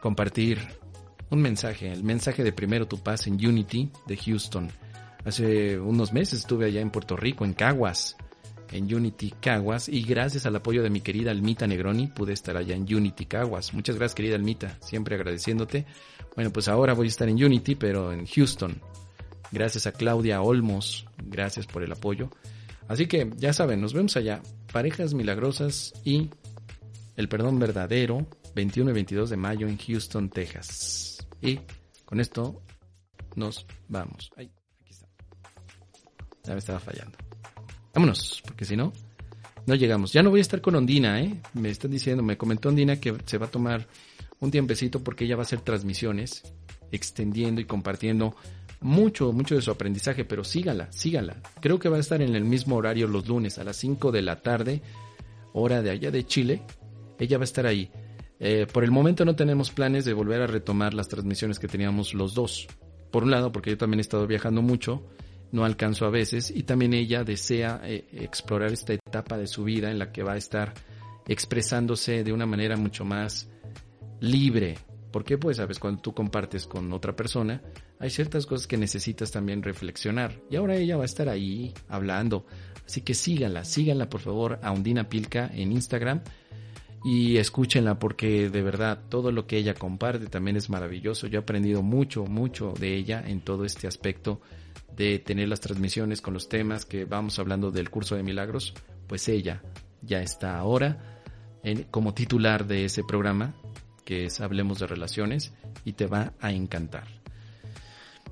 compartir un mensaje, el mensaje de Primero Tu Paz en Unity de Houston. Hace unos meses estuve allá en Puerto Rico, en Caguas, en Unity Caguas, y gracias al apoyo de mi querida Almita Negroni pude estar allá en Unity Caguas. Muchas gracias querida Almita, siempre agradeciéndote. Bueno, pues ahora voy a estar en Unity, pero en Houston. Gracias a Claudia Olmos, gracias por el apoyo. Así que ya saben, nos vemos allá. Parejas milagrosas y el perdón verdadero 21 y 22 de mayo en Houston, Texas. Y con esto nos vamos. Ya me estaba fallando. Vámonos, porque si no, no llegamos. Ya no voy a estar con Ondina, ¿eh? Me están diciendo, me comentó Ondina que se va a tomar un tiempecito porque ella va a hacer transmisiones, extendiendo y compartiendo mucho, mucho de su aprendizaje, pero sígala, sígala. Creo que va a estar en el mismo horario los lunes a las 5 de la tarde, hora de allá de Chile. Ella va a estar ahí. Eh, por el momento no tenemos planes de volver a retomar las transmisiones que teníamos los dos. Por un lado, porque yo también he estado viajando mucho, no alcanzo a veces, y también ella desea eh, explorar esta etapa de su vida en la que va a estar expresándose de una manera mucho más libre. Porque, pues, sabes, cuando tú compartes con otra persona, hay ciertas cosas que necesitas también reflexionar. Y ahora ella va a estar ahí hablando. Así que síganla, síganla por favor a Undina Pilca en Instagram y escúchenla porque de verdad todo lo que ella comparte también es maravilloso. Yo he aprendido mucho, mucho de ella en todo este aspecto de tener las transmisiones con los temas que vamos hablando del curso de milagros. Pues ella ya está ahora como titular de ese programa que es Hablemos de Relaciones y te va a encantar.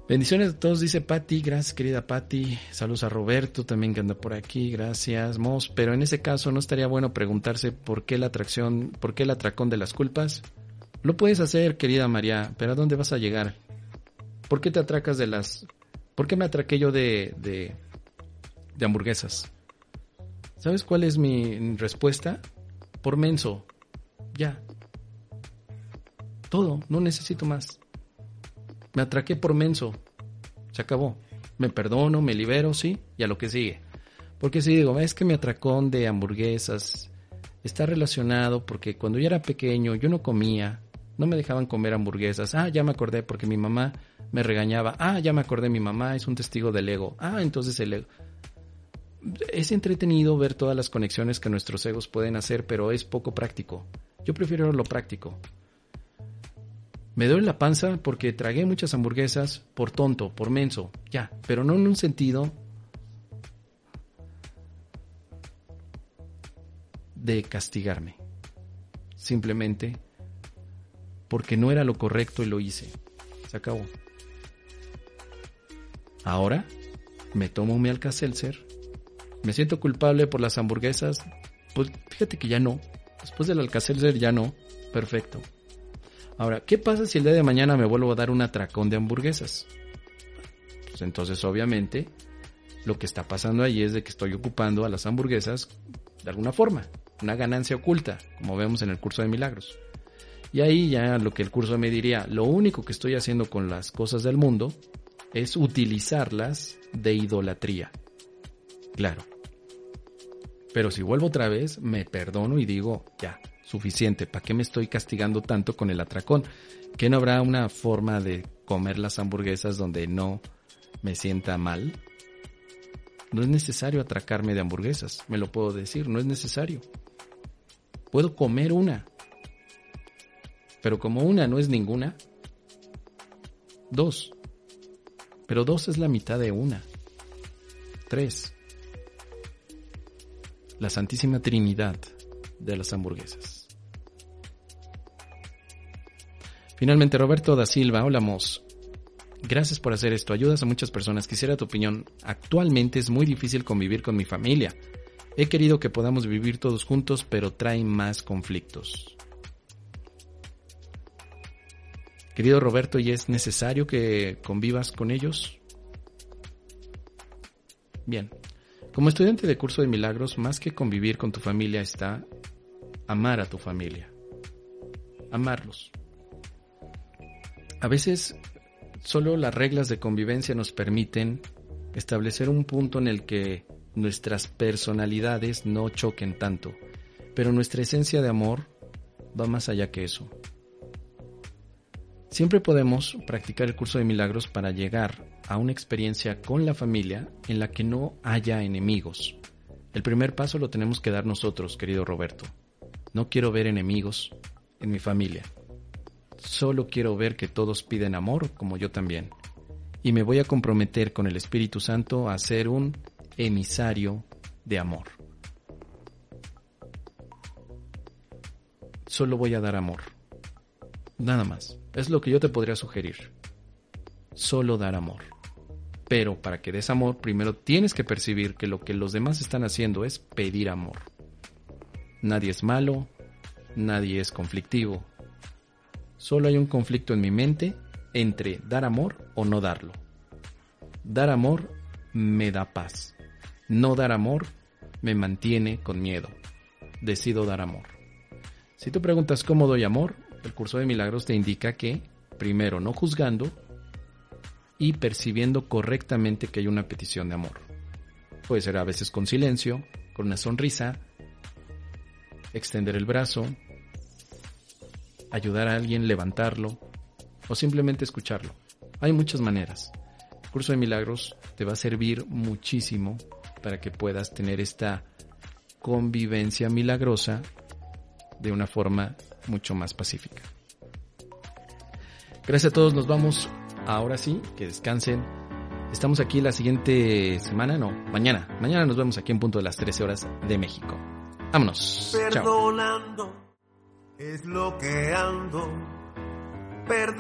Bendiciones a todos, dice Patti. Gracias, querida Patti. Saludos a Roberto también que anda por aquí. Gracias, Mos. Pero en ese caso, ¿no estaría bueno preguntarse por qué la atracción, por qué el atracón de las culpas? Lo puedes hacer, querida María, pero ¿a dónde vas a llegar? ¿Por qué te atracas de las... ¿Por qué me atraqué yo de, de, hamburguesas? ¿Sabes cuál es mi respuesta? Por menso. Ya. Todo, no necesito más. Me atraqué por menso. Se acabó. Me perdono, me libero, sí, y a lo que sigue. Porque si digo, es que mi atracón de hamburguesas está relacionado porque cuando yo era pequeño yo no comía, no me dejaban comer hamburguesas. Ah, ya me acordé porque mi mamá me regañaba. Ah, ya me acordé, mi mamá es un testigo del ego. Ah, entonces el ego. Es entretenido ver todas las conexiones que nuestros egos pueden hacer, pero es poco práctico. Yo prefiero lo práctico. Me duele la panza porque tragué muchas hamburguesas por tonto, por menso, ya, pero no en un sentido de castigarme. Simplemente porque no era lo correcto y lo hice. Se acabó. Ahora me tomo mi Alka-Seltzer. Me siento culpable por las hamburguesas. Pues fíjate que ya no. Después del Alka-Seltzer ya no. Perfecto. Ahora, ¿qué pasa si el día de mañana me vuelvo a dar un atracón de hamburguesas? Pues entonces, obviamente, lo que está pasando ahí es de que estoy ocupando a las hamburguesas de alguna forma, una ganancia oculta, como vemos en el curso de milagros. Y ahí ya lo que el curso me diría, lo único que estoy haciendo con las cosas del mundo es utilizarlas de idolatría. Claro. Pero si vuelvo otra vez, me perdono y digo, ya, suficiente. ¿Para qué me estoy castigando tanto con el atracón? ¿Que no habrá una forma de comer las hamburguesas donde no me sienta mal? No es necesario atracarme de hamburguesas, me lo puedo decir, no es necesario. Puedo comer una. Pero como una no es ninguna, dos. Pero dos es la mitad de una. Tres. La Santísima Trinidad de las hamburguesas. Finalmente, Roberto da Silva, hola Mos. Gracias por hacer esto, ayudas a muchas personas. Quisiera tu opinión. Actualmente es muy difícil convivir con mi familia. He querido que podamos vivir todos juntos, pero trae más conflictos. Querido Roberto, ¿y es necesario que convivas con ellos? Bien. Como estudiante de curso de milagros, más que convivir con tu familia está amar a tu familia. Amarlos. A veces solo las reglas de convivencia nos permiten establecer un punto en el que nuestras personalidades no choquen tanto, pero nuestra esencia de amor va más allá que eso. Siempre podemos practicar el curso de milagros para llegar a una experiencia con la familia en la que no haya enemigos. El primer paso lo tenemos que dar nosotros, querido Roberto. No quiero ver enemigos en mi familia. Solo quiero ver que todos piden amor como yo también. Y me voy a comprometer con el Espíritu Santo a ser un emisario de amor. Solo voy a dar amor. Nada más. Es lo que yo te podría sugerir. Solo dar amor. Pero para que des amor, primero tienes que percibir que lo que los demás están haciendo es pedir amor. Nadie es malo, nadie es conflictivo, Solo hay un conflicto en mi mente entre dar amor o no darlo. Dar amor me da paz. No dar amor me mantiene con miedo. Decido dar amor. Si tú preguntas cómo doy amor, el curso de milagros te indica que, primero, no juzgando y percibiendo correctamente que hay una petición de amor. Puede ser a veces con silencio, con una sonrisa, extender el brazo, ayudar a alguien, levantarlo o simplemente escucharlo. Hay muchas maneras. El curso de milagros te va a servir muchísimo para que puedas tener esta convivencia milagrosa de una forma mucho más pacífica. Gracias a todos, nos vamos ahora sí, que descansen. Estamos aquí la siguiente semana, no, mañana. Mañana nos vemos aquí en punto de las 13 horas de México. Vámonos. Chao. Perdonando es lo que ando. Perdón.